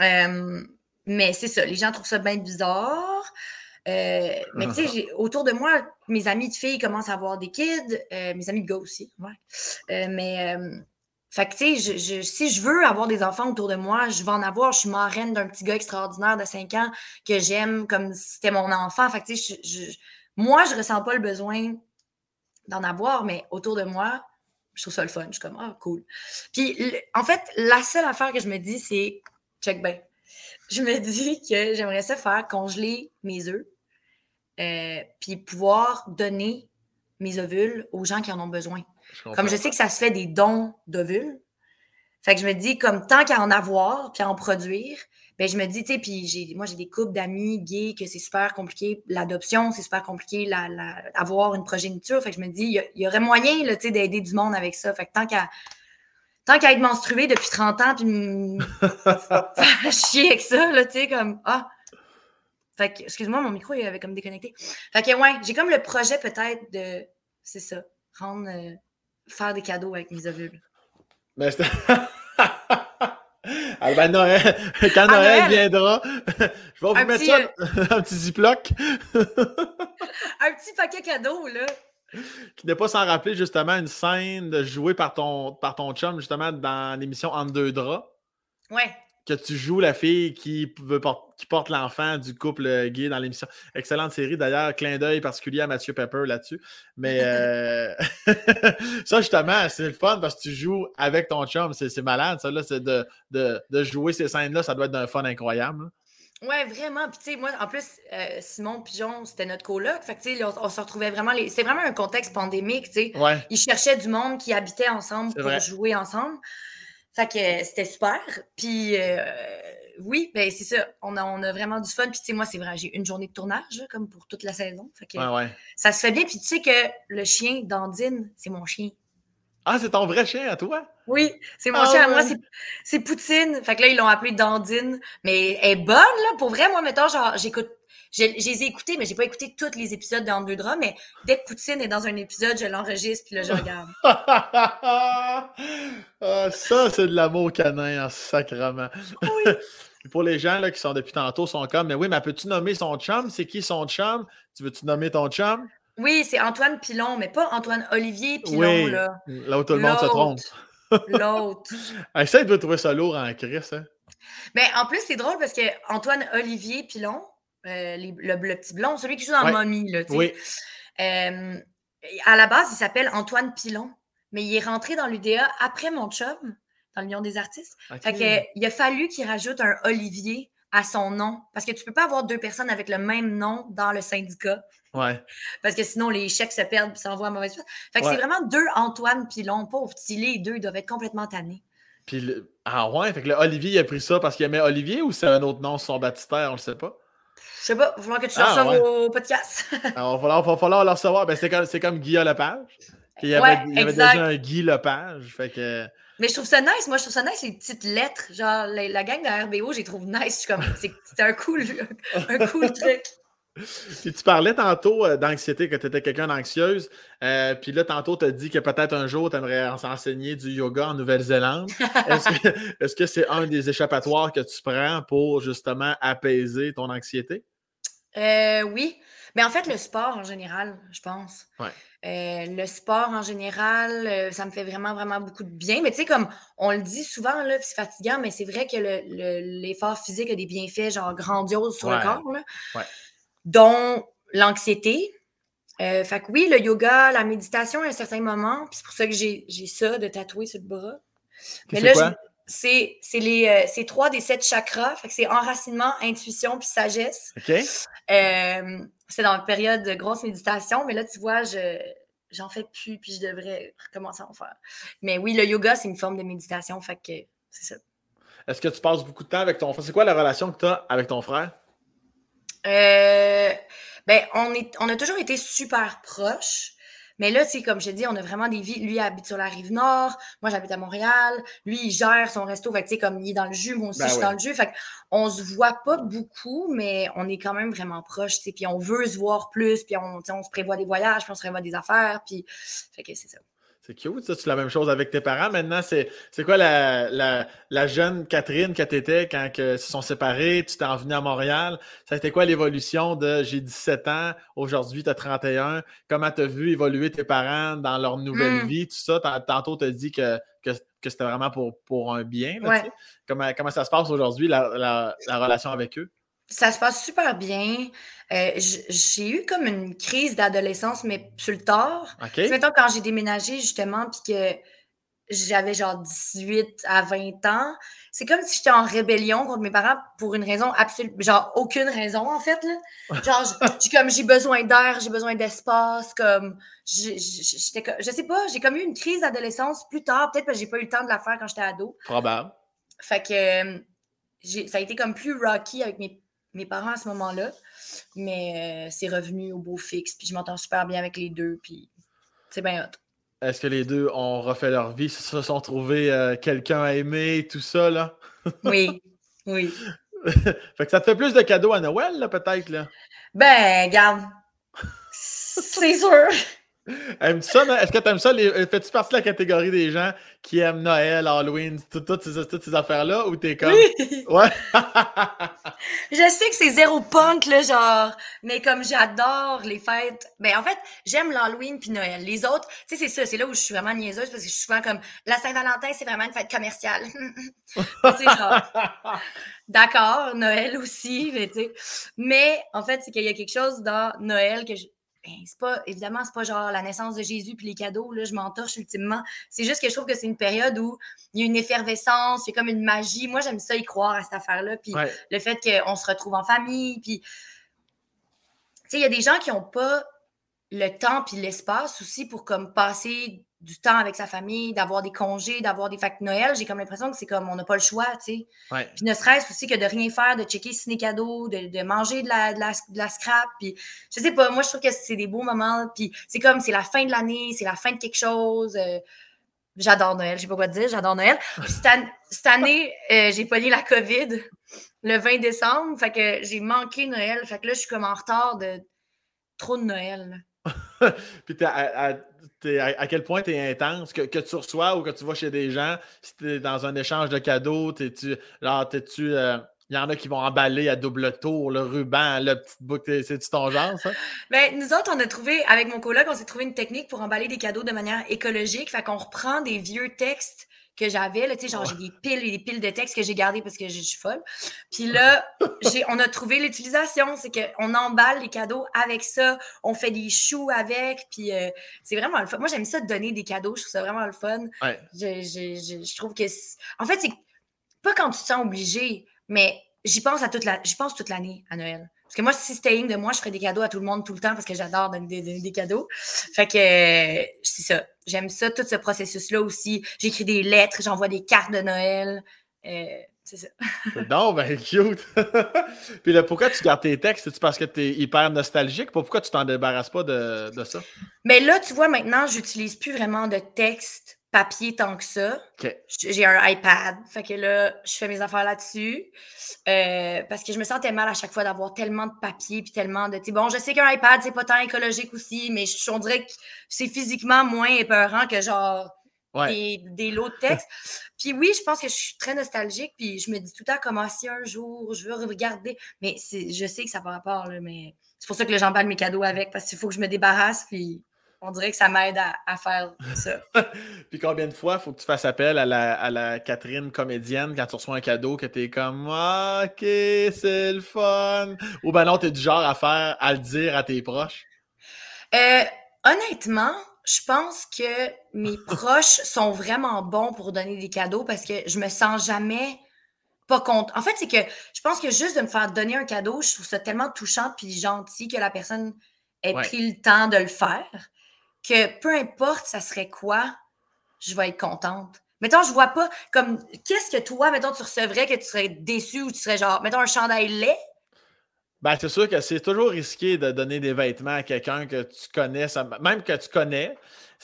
Euh, mais c'est ça, les gens trouvent ça bien bizarre. Euh, mais tu sais, *laughs* autour de moi, mes amis de filles commencent à avoir des kids, euh, mes amis de gars aussi, ouais. Mais, fait que tu sais, je, si je veux avoir des enfants autour de moi, je vais en avoir. Je suis marraine d'un petit gars extraordinaire de 5 ans que j'aime comme si c'était mon enfant. Fait que tu sais, je, moi, je ressens pas le besoin d'en avoir, mais autour de moi, je trouve ça le fun. Je suis comme, ah, cool. Puis, en fait, la seule affaire que je me dis, c'est, check ben, je me dis que j'aimerais ça faire congeler mes œufs euh, puis pouvoir donner mes ovules aux gens qui en ont besoin. Comme je sais que ça se fait des dons d'ovules, fait que je me dis, comme tant qu'à en avoir puis à en produire, ben je me dis, tu sais, puis moi j'ai des couples d'amis gays que c'est super compliqué, l'adoption, c'est super compliqué, la, avoir une progéniture. Fait que je me dis, il y, aurait moyen, tu sais, d'aider du monde avec ça. Fait que tant qu'à tant qu'à être menstruée depuis 30 ans puis *laughs* me chier avec ça, là, tu sais, comme, ah, fait que, excuse-moi, mon micro il avait comme déconnecté. Fait que, ouais, j'ai comme le projet peut-être de, c'est ça, rendre, euh, faire des cadeaux avec mes ovules. Mais c'est. *laughs* Ah ben Noël, quand Noël, viendra, je vais vous mettre ça, euh, un petit ziploc. *laughs* un petit paquet cadeau, là. Qui n'est pas sans rappeler justement une scène jouée par ton, par ton chum, justement, dans l'émission En deux draps. Ouais que tu joues la fille qui, veut qui porte l'enfant du couple gay dans l'émission. Excellente série, d'ailleurs, clin d'œil particulier à Mathieu Pepper là-dessus. Mais euh, *laughs* ça, justement, c'est le fun parce que tu joues avec ton chum. C'est malade, ça, là, c'est de, de, jouer ces scènes-là, ça doit être d'un fun incroyable. Ouais, vraiment. Puis, tu sais, moi, en plus, euh, Simon Pigeon, c'était notre coloc. Fait que, tu sais, on, se retrouvait vraiment. Les... C'était vraiment un contexte pandémique, tu sais. Ouais. Ils cherchaient du monde qui habitait ensemble pour jouer ensemble. Fait que c'était super. Puis euh, oui, ben c'est ça. On a, on a vraiment du fun. Puis tu sais, moi, c'est vrai, j'ai une journée de tournage, comme pour toute la saison. Fait que ça se fait bien. Puis tu sais que le chien d'Andine, c'est mon chien. Ah, c'est ton vrai chien à toi? Oui, c'est mon ah chien à moi, c'est Poutine. Fait que là, ils l'ont appelé Dandine. Mais elle est bonne, là. Pour vrai, moi, mettons, genre, j'écoute je, les ai écoutés, mais j'ai pas écouté tous les épisodes dans deux draps, mais dès que Poutine est dans un épisode, je l'enregistre puis là, je regarde. *laughs* ah, ça, c'est de l'amour canin en sacrement. Oui. *laughs* Pour les gens là, qui sont depuis tantôt, sont comme, mais oui, mais peux-tu nommer son chum? C'est qui son chum? Tu veux-tu nommer ton chum? Oui, c'est Antoine Pilon, mais pas Antoine Olivier Pilon, oui, là. Là où tout le monde se trompe. L'autre. *laughs* Essaye de trouver ça lourd en Chris, hein? Mais en plus, c'est drôle parce que Antoine Olivier Pilon, euh, le, petit blond, celui qui joue dans Mommy. Là, oui. Euh, à la base, il s'appelle Antoine Pilon, mais il est rentré dans l'UDA après mon chum, dans l'Union des artistes. Fait que, il a fallu qu'il rajoute un Olivier à son nom. Parce que tu peux pas avoir deux personnes avec le même nom dans le syndicat. Ouais. Parce que sinon, les chèques se perdent et s'envoient à mauvaise place. Fait que c'est vraiment deux Antoine Pilon. Pauvre petit, les deux doivent être complètement tannés. Puis, ah ouais, fait que le Olivier, il a pris ça parce qu'il aimait Olivier ou c'est un autre nom sur son baptistère, on le sait pas? Je sais pas, il va falloir que tu ah, ça au podcast. *laughs* Alors, il va falloir, le recevoir. Ben, c'est comme, comme Guillaume Lepage. Il y avait, il y avait déjà un Guy Lepage. Fait que... Mais je trouve ça nice. Moi, je trouve ça nice, les petites lettres. Genre, la, gang de RBO, j'ai trouve nice. C'est un cool, *laughs* un cool truc. Puis tu parlais tantôt euh, d'anxiété, que tu étais quelqu'un d'anxieuse. Euh, puis là, tantôt, tu as dit que peut-être un jour, tu aimerais enseigner du yoga en Nouvelle-Zélande. *laughs* Est-ce que c'est un des échappatoires que tu prends pour justement apaiser ton anxiété? Euh, oui. Mais en fait, le sport en général, je pense. Ouais. le sport en général, ça me fait vraiment, vraiment beaucoup de bien. Mais tu sais, comme on le dit souvent, là, c'est fatigant, mais c'est vrai que l'effort physique a des bienfaits genre grandioses sur le corps. Là. Ouais dont l'anxiété. Euh, fait que oui, le yoga, la méditation à un certain moment, puis c'est pour ça que j'ai ça de tatouer sur le bras. Mais là, c'est les euh, trois des sept chakras. Fait que c'est enracinement, intuition puis sagesse. OK. Euh, c'est dans une période de grosse méditation, mais là, tu vois, je j'en fais plus, puis je devrais recommencer à en faire. Mais oui, le yoga, c'est une forme de méditation, fait que c'est ça. Est-ce que tu passes beaucoup de temps avec ton frère? C'est quoi la relation que tu as avec ton frère? Euh, ben, on, est, on a toujours été super proches. Mais là, c'est comme je te dis, on a vraiment des vies. Lui habite sur la rive nord, moi j'habite à Montréal. Lui, il gère son resto. Fait que, comme il est dans le jus, moi aussi ben je suis dans le jus. Fait on se voit pas beaucoup, mais on est quand même vraiment proches. Puis on veut se voir plus, puis on, on se prévoit des voyages, puis on se prévoit des affaires. Puis, fait que c'est ça. C'est cute, ça. C'est la même chose avec tes parents. Maintenant, c'est, quoi la, la, la, jeune Catherine que tu étais quand ils se sont séparés, tu t'es envenu à Montréal? Ça a été quoi l'évolution de j'ai 17 ans, aujourd'hui tu as 31? Comment tu as vu évoluer tes parents dans leur nouvelle hmm. vie, tout ça? Tantôt, tu as dit que, que, c'était vraiment pour, pour un bien. comment, comment ça se passe aujourd'hui, la, la relation avec eux? Ça se passe super bien. Euh, j'ai eu comme une crise d'adolescence, mais plus le tard. Okay. Mettons, quand j'ai déménagé, justement, puis que j'avais genre 18 à 20 ans, c'est comme si j'étais en rébellion contre mes parents pour une raison absolue, genre aucune raison, en fait. Là. *laughs* Genre, j'ai comme j'ai besoin d'air, j'ai besoin d'espace, comme j'étais je sais pas, j'ai comme eu une crise d'adolescence plus tard, peut-être parce que j'ai pas eu le temps de la faire quand j'étais ado. Probable. Fait que euh, ça a été comme plus rocky avec mes mes parents à ce moment-là. Mais euh, c'est revenu au beau fixe. Puis je m'entends super bien avec les deux. Puis c'est bien hot. Est-ce que les deux ont refait leur vie, se sont trouvés euh, quelqu'un à aimer, tout ça, là? *laughs* oui, oui. *laughs* fait que ça te fait plus de cadeaux à Noël, là, peut-être, là? Ben, garde. *laughs* c'est sûr. Aimes-tu ça? Est-ce que tu aimes ça? Fais-tu partie de la catégorie des gens qui aiment Noël, Halloween, toutes ces, affaires-là? Ou t'es comme. Oui. Ouais. *laughs* je sais que c'est zéro punk, là, genre. Mais comme j'adore les fêtes. Ben, en fait, j'aime l'Halloween puis Noël. Les autres, tu sais, c'est ça. C'est là où je suis vraiment niaiseuse parce que je suis souvent comme. La Saint-Valentin, c'est vraiment une fête commerciale. *laughs* c'est genre. D'accord, Noël aussi, mais tu sais. Mais en fait, c'est qu'il y a quelque chose dans Noël que je ben, c'est pas, évidemment, c'est pas genre la naissance de Jésus puis les cadeaux, là, je m'entorche ultimement. C'est juste que je trouve que c'est une période où il y a une effervescence, il y a comme une magie. Moi, j'aime ça y croire à cette affaire-là. Puis le fait qu'on se retrouve en famille, puis. Tu sais, il y a des gens qui n'ont pas le temps puis l'espace aussi pour comme passer du temps avec sa famille, d'avoir des congés, d'avoir des fêtes de Noël, j'ai comme l'impression que c'est comme on n'a pas le choix, tu sais. Puis ne serait-ce aussi que de rien faire, de checker ciné cadeaux, de, de manger de la, de, la, de la, scrap, puis je sais pas, moi je trouve que c'est des beaux moments, puis c'est comme c'est la fin de l'année, c'est la fin de quelque chose. Euh, j'adore Noël, je sais pas quoi te dire, j'adore Noël. cette, année, euh, j'ai pogné la COVID le 20 décembre, fait que j'ai manqué Noël, fait que là je suis comme en retard de trop de Noël. *laughs* puis à, à, quel point tu es intense, que, tu reçois ou que tu vas chez des gens, si tu es dans un échange de cadeaux, t'es-tu. t'es-tu. Il y en a qui vont emballer à double tour, le ruban, le petit boucle. C'est-tu ton genre, ça? Ben, nous autres, on a trouvé, avec mon collègue, on s'est trouvé une technique pour emballer des cadeaux de manière écologique. Fait qu'on reprend des vieux textes que j'avais. Là, tu sais, genre, j'ai des piles et des piles de textes que j'ai gardées parce que je suis folle. Puis là, j'ai, on a trouvé l'utilisation. C'est qu'on emballe les cadeaux avec ça. On fait des choux avec. Puis euh, c'est vraiment le fun. Moi, j'aime ça de donner des cadeaux. Je trouve ça vraiment le fun. Ouais. Je, je, je, trouve que. En fait, c'est pas quand tu te sens obligé, mais j'y pense à toute la, j'y pense toute l'année à Noël. Parce que moi, si c'était de moi, je ferais des cadeaux à tout le monde tout le temps parce que j'adore donner des, cadeaux. Fait que c'est ça. J'aime ça, tout ce processus-là aussi. J'écris des lettres, j'envoie des cartes de Noël. Euh, c'est ça. *laughs* non, ben cute. *laughs* Puis là, pourquoi tu gardes tes textes? C'est parce que tu es hyper nostalgique? Pourquoi tu t'en débarrasses pas de, de ça? Mais là, tu vois, maintenant, j'utilise plus vraiment de texte papier tant que ça. J'ai un iPad. Fait que là, je fais mes affaires là-dessus. Euh, parce que je me sentais mal à chaque fois d'avoir tellement de papier puis tellement de. Bon, je sais qu'un iPad, c'est pas tant écologique aussi, mais je, on dirait que c'est physiquement moins épeurant que genre des, des, lots de texte. *laughs* puis oui, je pense que je suis très nostalgique. Puis je me dis tout le temps comment si un jour je veux regarder. Mais je sais que ça va rapport, là, mais c'est pour ça que j'emballe mes cadeaux avec parce qu'il faut que je me débarrasse. Puis on dirait que ça m'aide à, faire ça. *laughs* Puis combien de fois faut que tu fasses appel à la, Catherine comédienne quand tu reçois un cadeau que tu es comme ah, OK, c'est le fun Ou ben non, tu es du genre à faire, à le dire à tes proches? Euh, honnêtement, je pense que mes *laughs* proches sont vraiment bons pour donner des cadeaux parce que je me sens jamais pas compte. En fait, c'est que je pense que juste de me faire donner un cadeau, je trouve ça tellement touchant puis gentil que la personne ait pris le temps de le faire que peu importe ça serait quoi, je vais être contente. Mettons, je vois pas comme qu'est-ce que toi, mettons, tu recevrais que tu serais déçu ou tu serais genre, mettons, un chandail lait. Ben, c'est sûr que c'est toujours risqué de donner des vêtements à quelqu'un que tu connais, même que tu connais.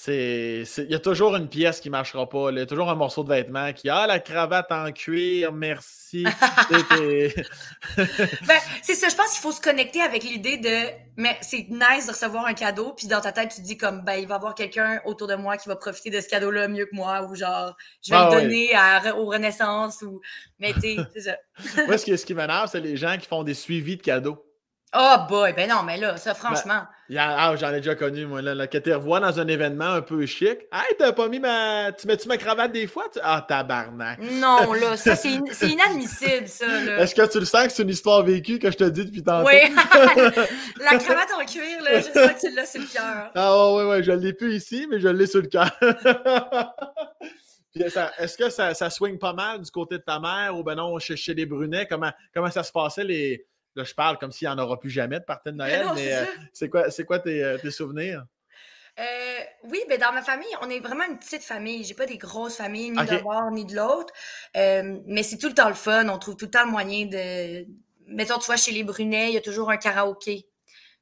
Il y a toujours une pièce qui ne marchera pas. Il y a toujours un morceau de vêtement qui a ah, la cravate en cuir, merci ben, *laughs* c'est ça, je pense qu'il faut se connecter avec l'idée de mais c'est nice de recevoir un cadeau, puis dans ta tête, tu te dis comme ben il va y avoir quelqu'un autour de moi qui va profiter de ce cadeau-là mieux que moi, ou genre je vais ah le donner à, aux Renaissance ou mais tu c'est ça. *laughs* moi, ce qui, ce qui m'énerve, c'est les gens qui font des suivis de cadeaux. Oh boy, ben non, mais là, ça, franchement. ah, j'en ai déjà connu, moi, là, que tu revois dans un événement un peu chic. Hey, t'as pas mis ma. Tu mets-tu ma cravate des fois? Ah, tabarnak. Non, là, *laughs* ça, c'est inadmissible, ça, là. Est-ce que tu le sens que c'est une histoire vécue que je te dis depuis tantôt? Oui. *laughs* *laughs* La cravate en cuir, là, je sais que tu l'as sur le cœur. Ah, ouais, ouais, je l'ai plus ici, mais je l'ai sur le cœur. Est-ce que ça, ça swing pas mal du côté de ta mère ou ben non, chez, chez les Brunets? Comment, comment ça se passait les Là, je parle comme s'il n'y en aura plus jamais de partie de *laughs* Noël, mais euh, c'est quoi, quoi tes, euh, tes souvenirs? Euh, oui, ben, dans ma famille, on est vraiment une petite famille. J'ai pas des grosses familles, ni de bord, ni de l'autre. mais c'est tout le temps le fun. On trouve tout le temps le moyen de. Mettons, tu vois, chez les Brunets, il y a toujours un karaoké.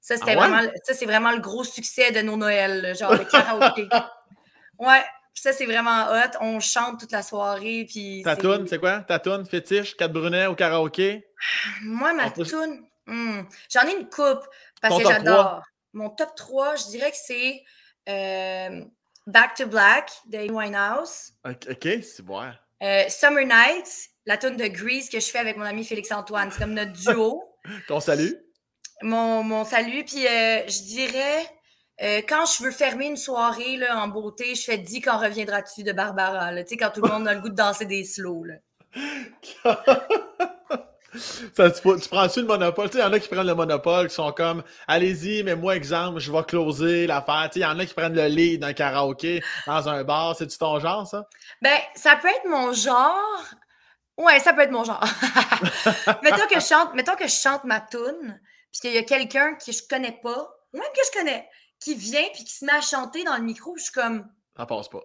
Ça, c'était ah vraiment, ça, c'est vraiment le gros succès de nos Noëls, genre le karaoké. *laughs* ouais, ça, c'est vraiment hot. On chante toute la soirée. Puis Ta toune, c'est quoi? Ta toune fétiche, 4 brunets au karaoké? Moi, ma toune, hmm, j'en ai une coupe parce que j'adore. Mon top 3, je dirais que c'est euh, Back to Black de Winehouse. OK, c'est bon. Euh, Summer Nights, la tune de Grease que je fais avec mon ami Félix-Antoine. C'est comme notre duo. *laughs* Ton salut? Mon, mon salut. Puis euh, je dirais euh, quand je veux fermer une soirée là, en beauté, je fais Dis quand reviendras-tu de Barbara. Tu sais, quand tout le monde a le goût de danser des slows. Là. *laughs* Ça, tu, prends-tu le monopole? Il y en a qui prennent le monopole, qui sont comme Allez-y, mais moi, exemple, je vais closer l'affaire. Il y en a qui prennent le lead d'un karaoké dans un bar. C'est-tu ton genre, ça? Ben, ça peut être mon genre. Ouais, ça peut être mon genre. *laughs* mettons, que je chante, mettons que je chante ma tune, puis qu'il y a quelqu'un que je connais pas, ou même que je connais, qui vient puis qui se met à chanter dans le micro, je suis comme. Ça passe pas.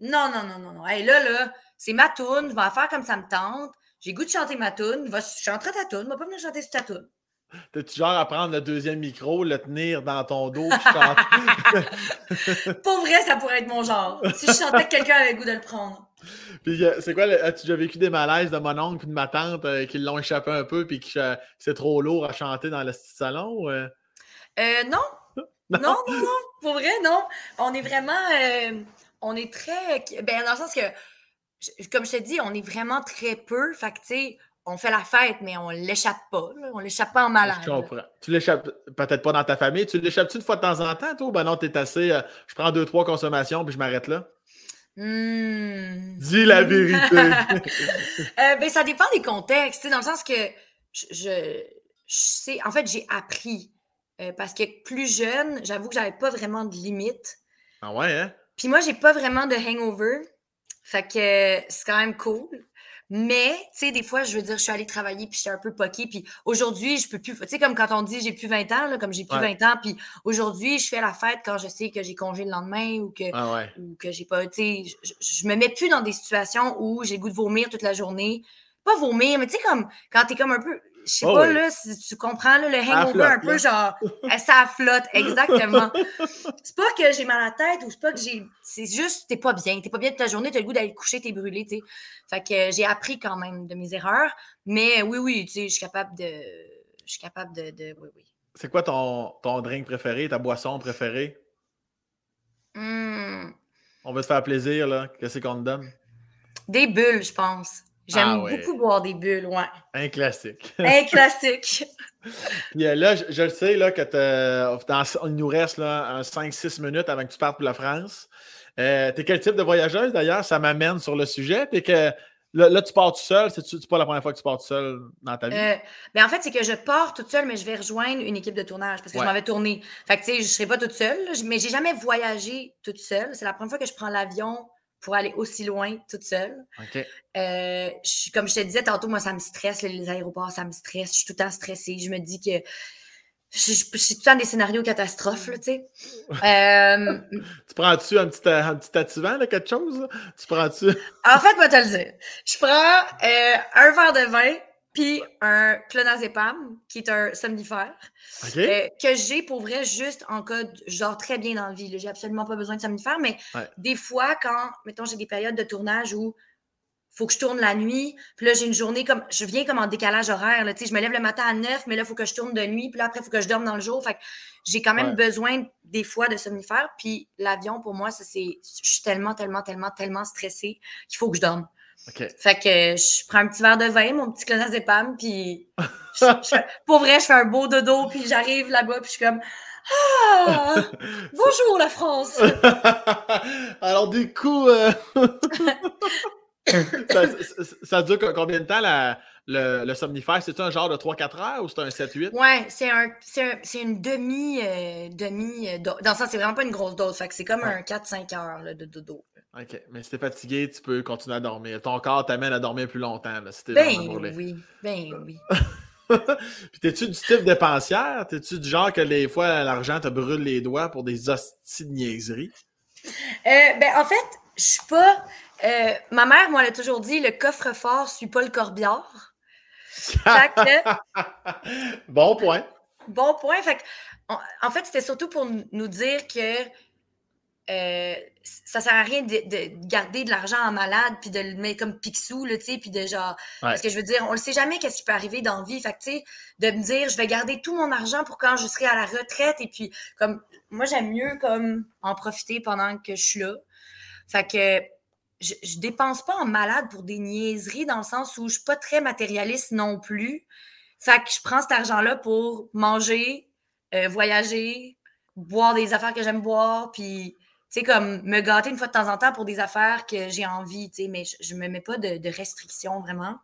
Non, non, non, non, non. Hey, là, là, c'est ma toune, je vais faire comme ça me tente. J'ai goût de chanter ma toune, va chanter ta toune, va pas venir chanter sur ta toune. T'es-tu genre à prendre le deuxième micro, le tenir dans ton dos, puis chanter? *laughs* Pour vrai, ça pourrait être mon genre. Si je chantais que quelqu'un avait le goût de le prendre. Puis euh, c'est quoi, as-tu déjà vécu des malaises de mon oncle et de ma tante euh, qui l'ont échappé un peu puis que euh, c'est trop lourd à chanter dans le salon? Euh, non, non, non, non, pour vrai, non. On est vraiment. Euh, on est très. Ben, dans le sens que, comme je te dis, on est vraiment très peu. Fait que, tu sais, on fait la fête, mais on l'échappe pas. On l'échappe pas en malade. Je comprends. Tu l'échappes peut-être pas dans ta famille. Tu l'échappes-tu une fois de temps en temps, toi? Ben non, t'es assez. Euh, je prends deux, trois consommations, puis je m'arrête là? Mmh. Dis la vérité. *laughs* euh, ben, ça dépend des contextes. Dans le sens que je, je sais. En fait, j'ai appris euh, parce que plus jeune, j'avoue que j'avais pas vraiment de limite. Ah ouais, hein? Puis moi, j'ai pas vraiment de hangover. Fait que c'est quand même cool. Mais, tu sais, des fois, je veux dire, je suis allée travailler puis j'étais un peu poquée. Puis aujourd'hui, je peux plus. Tu sais, comme quand on dit j'ai plus 20 ans, là, comme j'ai plus 20 ans. Puis aujourd'hui, je fais la fête quand je sais que j'ai congé le lendemain ou que, ah ou que j'ai pas. Tu sais, je, je, me mets plus dans des situations où j'ai goût de vomir toute la journée. Pas vomir, mais tu sais, comme quand t'es comme un peu je sais oh pas, là, si tu comprends, là, le hangover un peu, genre, *laughs* ça flotte, exactement. c'est pas que j'ai mal à la tête ou c'est pas que j'ai. C'est juste, t'es pas bien. T'es pas bien de ta journée, t'as le goût d'aller te coucher, t'es brûlé, tu sais. Fait que j'ai appris quand même de mes erreurs. Mais oui, oui, tu sais, je suis capable de. Je suis capable de. de... Oui, oui. C'est quoi ton, ton drink préféré, ta boisson préférée? Mmh. On veut te faire plaisir, là. Qu'est-ce qu'on te donne? Des bulles, je pense. J'aime ah beaucoup boire des bulles, ouais. Un classique. *laughs* Un classique. *laughs* Euh, là, je, le sais là, que il nous reste là, 5-6 minutes avant que tu partes pour la France. Euh, tu es quel type de voyageuse d'ailleurs? Ça m'amène sur le sujet. Que, là, tu pars tout seul. C'est pas la première fois que tu pars tout seul dans ta vie? Euh, ben, en fait, c'est que je pars toute seule, mais je vais rejoindre une équipe de tournage parce que je m'en vais tourner. Fait que, tu sais, je serai pas toute seule, mais j'ai jamais voyagé toute seule. C'est la première fois que je prends l'avion pour aller aussi loin toute seule. Euh, comme je te disais tantôt, moi, ça me stresse, les aéroports, ça me stresse. Je suis tout le temps stressée. Je me dis que je, suis tout le temps des scénarios catastrophes, tu sais. *laughs* Euh, tu prends-tu un petit, un petit activant, quelque chose? Tu prends-tu? en fait, moi, te le dire. Je prends euh, un verre de vin, puis un clonazepam, qui est un somnifère, euh, que j'ai pour vrai juste en cas, genre très bien dans la vie. J'ai absolument pas besoin de somnifère, mais des fois, quand, mettons, j'ai des périodes de tournage où faut que je tourne la nuit, puis là, j'ai une journée comme, je viens comme en décalage horaire, là, je me lève le matin à 9, mais là, il faut que je tourne de nuit, puis là, après, il faut que je dorme dans le jour. Fait j'ai quand même besoin des fois de somnifère, puis l'avion, pour moi, ça, c'est, je suis tellement, tellement, tellement, tellement stressée qu'il faut que je dorme. Fait que je prends un petit verre de vin, mon petit clonazepam, puis *laughs* pour vrai, je fais un beau dodo, puis j'arrive là-bas, puis je suis comme Ah! *laughs* Bonjour la France! *laughs* Alors du coup, euh, ça, dure combien de temps la, le, le somnifère? C'est un genre de 3-4 heures ou c'est un 7-8? Ouais, c'est un, c'est une demi, euh, demi euh, dans le sens, c'est vraiment pas une grosse dose. Fait que c'est comme un 4-5 heures de dodo. OK. Mais si t'es fatigué, tu peux continuer à dormir. Ton corps t'amène à dormir plus longtemps. Là, si ben oui. Ben oui. *laughs* Puis t'es-tu du type dépensière? T'es-tu du genre que les fois l'argent te brûle les doigts pour des hosties de niaiseries? Euh, ben en fait, je suis pas. Euh, ma mère, moi, elle a toujours dit le coffre-fort suit pas le corbière. *laughs* bon point. Bon point. Fait en fait, c'était surtout pour nous dire que euh, ça sert à rien de, garder de l'argent en malade puis de le mettre comme pixou là tu sais puis de genre parce que je veux dire on ne sait jamais qu'est-ce qui peut arriver dans la vie. Fait tu sais de me dire je vais garder tout mon argent pour quand je serai à la retraite et puis comme moi j'aime mieux comme en profiter pendant que je suis là. Fait que je, je dépense pas en malade pour des niaiseries dans le sens où je suis pas très matérialiste non plus. Fait que je prends cet argent là pour manger euh, voyager boire des affaires que j'aime boire puis sais, comme me gâter une fois de temps en temps pour des affaires que j'ai envie, tu sais, mais je, ne me mets pas de, de, restrictions vraiment.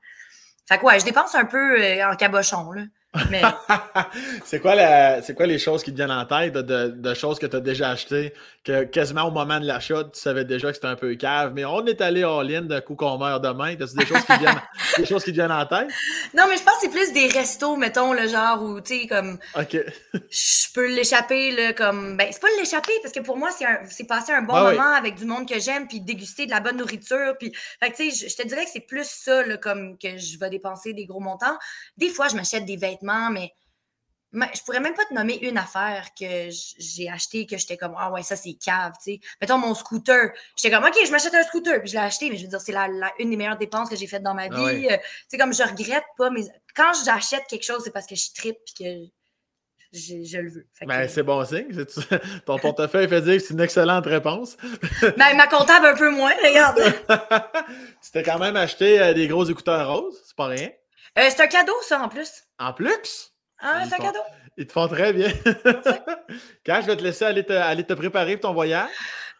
Fait que ouais, je dépense un peu euh, en cabochon, là. *laughs* c'est quoi, la, quoi les choses qui te viennent en tête de, choses que tu as déjà achetées, que quasiment au moment de l'achat, tu savais déjà que c'était un peu cave, mais on est allé en ligne d'un coup qu'on meurt demain. T'as des choses qui viennent, *laughs* des choses qui te viennent en tête? Non, mais je pense que c'est plus des restos, mettons, le genre où, tu sais, comme. OK. je peux l'échapper, là, comme. Ben, c'est pas l'échapper, parce que pour moi, c'est passer un bon moment avec du monde que j'aime, puis déguster de la bonne nourriture. Puis, fait tu sais, je, te dirais que c'est plus ça, là, comme que je vais dépenser des gros montants. Des fois, je m'achète des vêtements mais, je pourrais même pas te nommer une affaire que j'ai acheté que j'étais comme Ah ouais, ça c'est cave, tu sais. Mettons mon scooter. J'étais comme OK, je m'achète un scooter, puis je l'ai acheté, mais je veux dire, c'est la, une des meilleures dépenses que j'ai faites dans ma ah vie. C'est euh, comme je regrette pas, mais quand j'achète quelque chose, c'est parce que je tripe et que je, le veux. Ben, c'est bon signe. *laughs* Ton portefeuille fait dire que c'est une excellente réponse. *laughs* ben, ma comptable un peu moins, regarde. *laughs* tu t'es quand même acheté euh, des gros écouteurs roses, c'est pas rien. Euh, c'est un cadeau, ça, en plus. En plus? Ah, c'est un cadeau. Ils te font très bien. Quand *laughs* je vais te laisser aller te, aller te préparer pour ton voyage.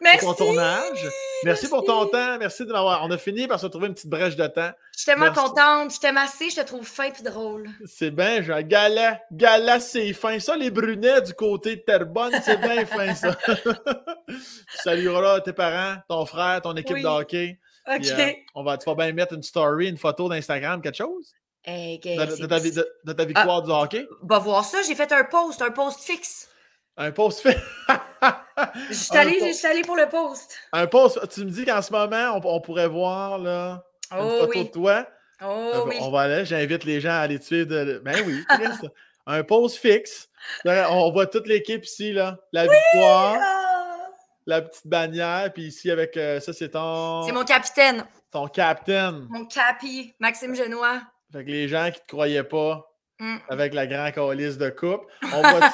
Merci. Pour ton tournage. Merci, pour ton temps. Merci de m'avoir. On a fini par se trouver une petite brèche de temps. Je suis tellement contente. Je t'aime assez. Je te trouve fin et drôle. C'est bien, genre, gala. Gala, c'est fin. Ça, les brunets du côté de Terrebonne, c'est bien *laughs* fin, ça. tu salueras tes parents, ton frère, ton équipe de hockey. OK. Euh, on va, tu vas bien mettre une story, une photo d'Instagram, quelque chose? Hey, de, ta, de, ta, victoire ah, du hockey? Va voir ça, j'ai fait un post, un post fixe. Un post fixe? je suis *laughs* allé, pour le post. Un post, tu me dis qu'en ce moment, on, pourrait voir là, une oh photo de toi. Oh, oui. On va aller, j'invite les gens à aller tuer. De... Ben oui, *laughs* un post fixe. On voit toute l'équipe ici, là. La victoire. Ah! la petite bannière, puis ici avec euh, ça, c'est ton. C'est mon capitaine. Ton capitaine. Mon capi, Maxime Genois. Fait que les gens qui te croyaient pas mm. avec la grande calice de coupe, on *laughs* voit.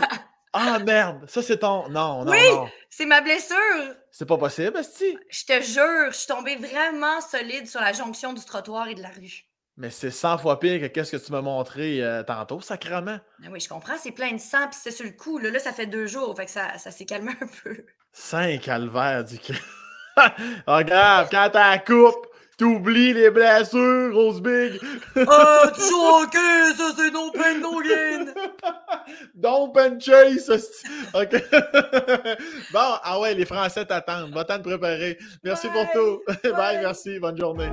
ah merde, ça c'est ton. Non, non, oui, c'est ma blessure. C'est pas possible, Esti. Je te jure, je suis tombée vraiment solide sur la jonction du trottoir et de la rue. Mais c'est 100 fois pire que qu'est-ce que tu m'as montré euh, tantôt, sacrement. Ben oui, je comprends, c'est plein de sang, puis c'est sur le coup. Là, là, ça fait deux jours, fait que ça, ça s'est calmé un peu. Saint calvaire du *laughs* Ah, grave, quand t'as la coupe, t'oublies les blessures, Rose Big. Ah, tu ok, ça c'est no pain, no gain. Don't pen chase, ok. *laughs* bon, ah ouais, les Français t'attendent. Va t'en te préparer. Merci pour tout. *laughs* Bye, merci. Bonne journée.